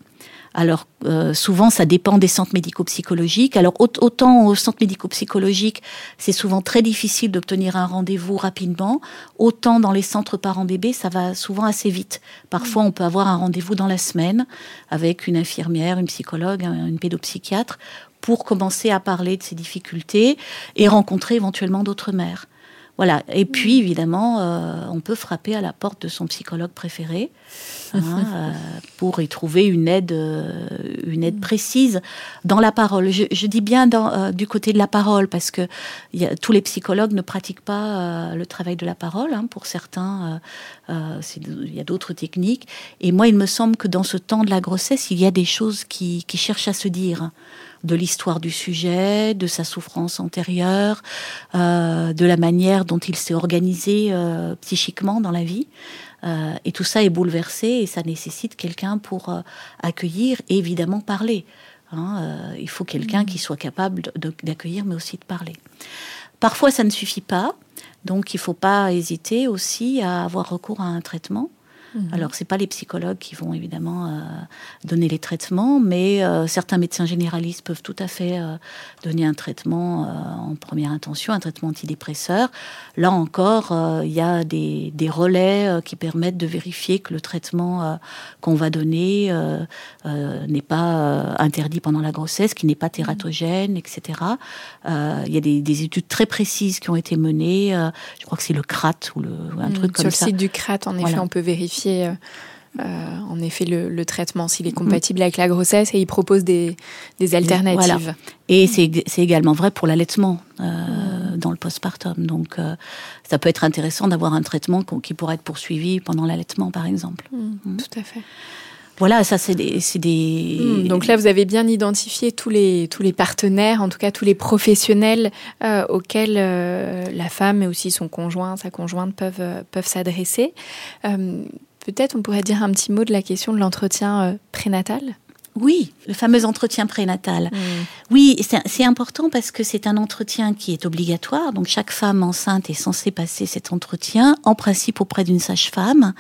Alors euh, souvent, ça dépend des centres médico-psychologiques. Alors autant au centre médico-psychologique, c'est souvent très difficile d'obtenir un rendez-vous rapidement. Autant dans les centres parents-bébés, ça va souvent assez vite. Parfois, on peut avoir un rendez-vous dans la semaine avec une infirmière, une psychologue, une pédopsychiatre pour commencer à parler de ces difficultés et rencontrer éventuellement d'autres mères. Voilà. Et puis, évidemment, euh, on peut frapper à la porte de son psychologue préféré hein, [laughs] euh, pour y trouver une aide, euh, une aide précise dans la parole. Je, dis bien dans, du côté de la parole parce que y a, tous les psychologues ne pratiquent pas le travail de la parole. Hein. pour certains, il y a d'autres techniques. Et moi, il me semble que dans ce temps de la grossesse, il y a des choses qui, qui cherchent à se dire de l'histoire du sujet, de sa souffrance antérieure, euh, de la manière dont il s'est organisé euh, psychiquement dans la vie. Euh, et tout ça est bouleversé et ça nécessite quelqu'un pour accueillir et évidemment parler. Hein. il faut quelqu'un mmh. qui soit capable d'accueillir mais aussi de parler. Parfois ça ne suffit pas, donc il ne faut pas hésiter aussi à avoir recours à un traitement. Mhm. Alors, c'est pas les psychologues qui vont évidemment euh, donner les traitements, mais euh, certains médecins généralistes peuvent tout à fait euh, donner un traitement en première intention, un traitement antidépresseur. Là encore, il y a des, des relais qui permettent de vérifier que le traitement qu'on va donner n'est pas interdit pendant la grossesse, qui n'est pas tératogène, etc. Il y a des, des, études très précises qui ont été menées. je crois que c'est le CRAT ou, le, un mhm. truc comme ça. Sur le site du CRAT, en effet, on peut vérifier euh, euh, en effet le, traitement s'il est compatible avec la grossesse et il propose des, alternatives. Et c'est également vrai pour l'allaitement euh, dans le postpartum. Donc ça peut être intéressant d'avoir un traitement qui pourrait être poursuivi pendant l'allaitement par exemple. Mmh, mmh. Tout à fait. Voilà, ça c'est des, mmh, donc là, vous avez bien identifié tous les tous les partenaires, en tout cas tous les professionnels auxquels la femme et aussi son conjoint, sa conjointe peuvent peuvent s'adresser. Peut-être on pourrait dire un petit mot de la question de l'entretien euh, prénatal? Oui, le fameux entretien prénatal. Mm. Oui, c'est important parce que c'est un entretien qui est obligatoire. Donc chaque femme enceinte est censée passer cet entretien, en principe auprès d'une sage-femme.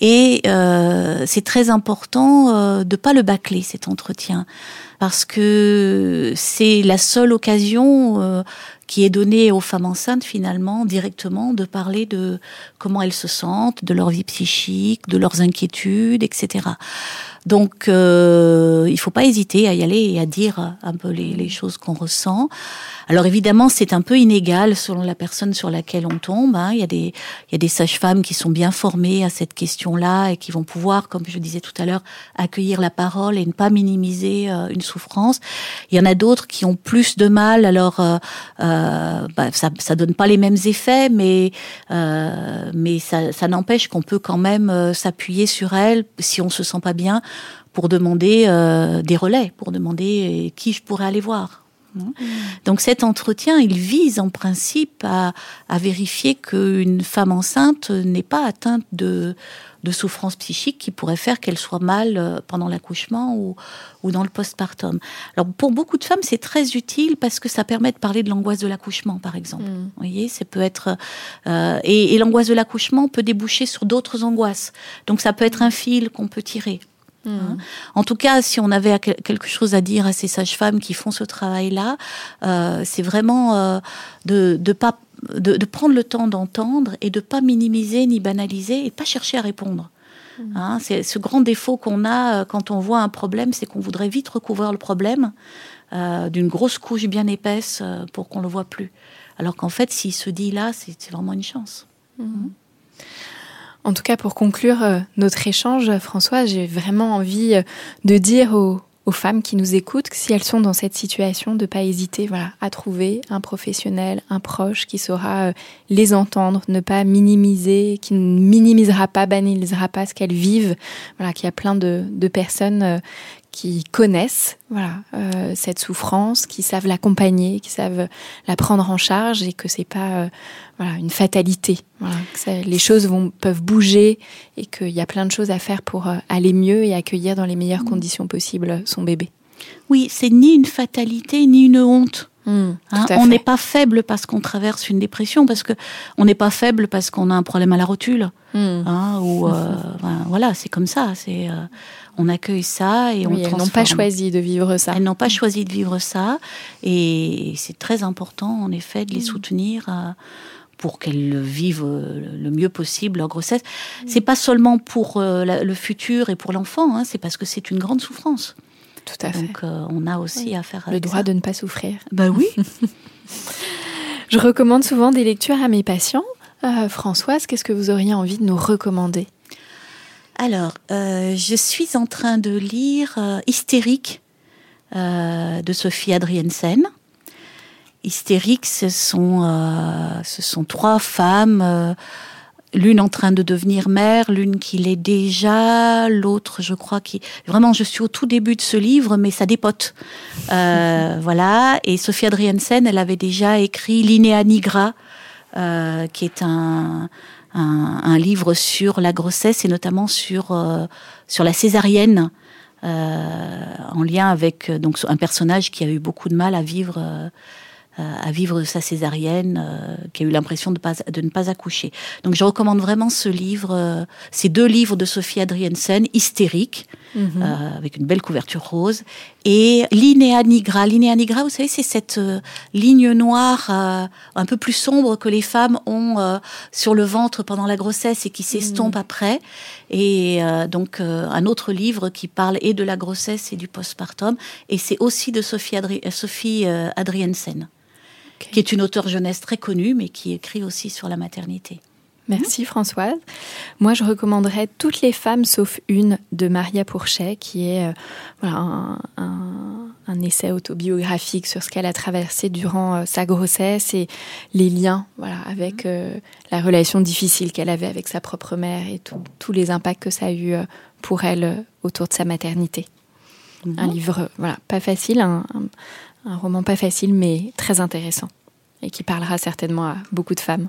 Et euh, c'est très important euh, de pas le bâcler cet entretien parce que c'est la seule occasion euh, qui est donnée aux femmes enceintes finalement directement de parler de comment elles se sentent, de leur vie psychique, de leurs inquiétudes, etc. Donc, euh, il faut pas hésiter à y aller et à dire un peu les, les choses qu'on ressent. Alors évidemment, c'est un peu inégal selon la personne sur laquelle on tombe. Hein. Il y a des, des sages-femmes qui sont bien formées à cette question-là et qui vont pouvoir, comme je disais tout à l'heure, accueillir la parole et ne pas minimiser euh, une souffrance. Il y en a d'autres qui ont plus de mal. Alors, euh, euh, bah, ça, ça donne pas les mêmes effets, mais euh, mais ça, ça n'empêche qu'on peut quand même s'appuyer sur elles si on se sent pas bien pour demander des relais, pour demander qui je pourrais aller voir. Donc cet entretien, il vise en principe à, à vérifier qu'une femme enceinte n'est pas atteinte de, de souffrances psychiques qui pourraient faire qu'elle soit mal euh, pendant l'accouchement ou, ou dans le postpartum. Alors pour beaucoup de femmes, c'est très utile parce que ça permet de parler de l'angoisse de l'accouchement, par exemple. Mm. Vous voyez, ça peut être euh, et, et l'angoisse de l'accouchement peut déboucher sur d'autres angoisses. Donc ça peut être un fil qu'on peut tirer. Hein. En tout cas, si on avait quelque chose à dire à ces sages-femmes qui font ce travail-là, euh, c'est vraiment euh, de, de, pas, de, de, prendre le temps d'entendre et de pas minimiser ni banaliser et pas chercher à répondre. Mmh. Hein, c'est ce grand défaut qu'on a euh, quand on voit un problème, c'est qu'on voudrait vite recouvrir le problème euh, d'une grosse couche bien épaisse pour qu'on le voit plus. Alors qu'en fait, s'il se dit là, c'est vraiment une chance. Mmh. En tout cas, pour conclure euh, notre échange, François, j'ai vraiment envie euh, de dire aux, femmes qui nous écoutent que si elles sont dans cette situation, de pas hésiter, voilà, à trouver un professionnel, un proche qui saura euh, les entendre, ne pas minimiser, qui ne minimisera pas, banalisera pas ce qu'elles vivent. Voilà, qu'il y a plein de personnes qui connaissent voilà euh, cette souffrance, qui savent l'accompagner, qui savent la prendre en charge et que c'est pas euh, voilà une fatalité. Voilà, que les choses vont peuvent bouger et qu'il y a plein de choses à faire pour euh, aller mieux et accueillir dans les meilleures mmh. conditions possibles son bébé. Oui, c'est ni une fatalité ni une honte. Mmh, hein, on n'est pas faible parce qu'on traverse une dépression, parce que on n'est pas faible parce qu'on a un problème à la rotule. Mmh. Hein, ou euh, [laughs] ben, voilà, c'est comme ça. C'est euh, on accueille ça et on Elles n'ont pas choisi de vivre ça. Elles n'ont pas choisi de vivre ça, et c'est très important en effet de les mmh. soutenir. Euh, pour qu'elles vivent le mieux possible leur grossesse. C'est pas seulement pour le futur et pour l'enfant, hein, c'est parce que c'est une grande souffrance. Tout à fait. Donc, euh, on a aussi à faire le droit de ne pas souffrir. Bah oui. [laughs] [laughs] Je recommande souvent des lectures à mes patients. Euh, Françoise, qu'est-ce que vous auriez envie de nous recommander? Alors, euh, je suis en train de lire euh, Hystérique de Sophie Adriensen. Hystérique, ce sont, ce sont trois femmes l'une en train de devenir mère, l'une qui l'est déjà, l'autre, je crois, qui vraiment, je suis au tout début de ce livre, mais ça dépote. Euh, [laughs] voilà. Et Sophie Adriensen, elle avait déjà écrit Linéa Nigra, euh, qui est un, un, livre sur la grossesse et notamment sur euh, sur la césarienne. en lien avec donc un personnage qui a eu beaucoup de mal à vivre euh, à vivre sa césarienne, euh, qui a eu l'impression de, de, ne pas accoucher. Donc je recommande vraiment ce livre, euh, ces deux livres de Sophie Adriensen, Hystérique, mhm. avec une belle couverture rose, et Linéa Nigra. Linéa Nigra, vous savez, c'est cette ligne noire un peu plus sombre que les femmes ont sur le ventre pendant la grossesse et qui s'estompe mhm. après. Et donc un autre livre qui parle et de la grossesse et du postpartum, et c'est aussi de Sophie, Sophie Adriensen qui est une auteure jeunesse très connue, mais qui écrit aussi sur la maternité. Merci Françoise. Moi, je recommanderais Toutes les femmes sauf une de Maria Pourchet, qui est euh, voilà, un, essai autobiographique sur ce qu'elle a traversé durant euh, sa grossesse et les liens voilà, avec euh, la relation difficile qu'elle avait avec sa propre mère et tous les impacts que ça a eu pour elle autour de sa maternité. Un mhm. livre voilà, pas facile, un, un roman pas facile, mais très intéressant et qui parlera certainement à beaucoup de femmes.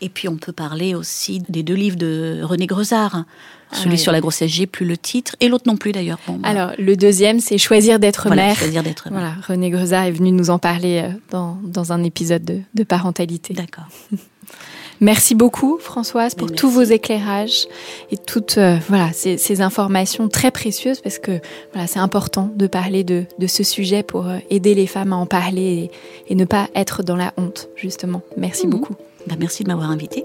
Et puis on peut parler aussi des deux livres de René Grezard. Ah Celui sur la grossesse, j'ai plus le titre, et l'autre non plus d'ailleurs. Bah. Alors le deuxième, c'est Choisir d'être mère. Choisir d'être Voilà, René Grezard est venu nous en parler euh, dans, dans un épisode de, de parentalité. D'accord. [laughs] Merci beaucoup Françoise pour tous vos éclairages et toutes euh, voilà ces, informations très précieuses parce que voilà c'est important de parler de, de, ce sujet pour euh, aider les femmes à en parler et, ne pas être dans la honte justement. Merci mhm. beaucoup. Bah, merci de m'avoir invité.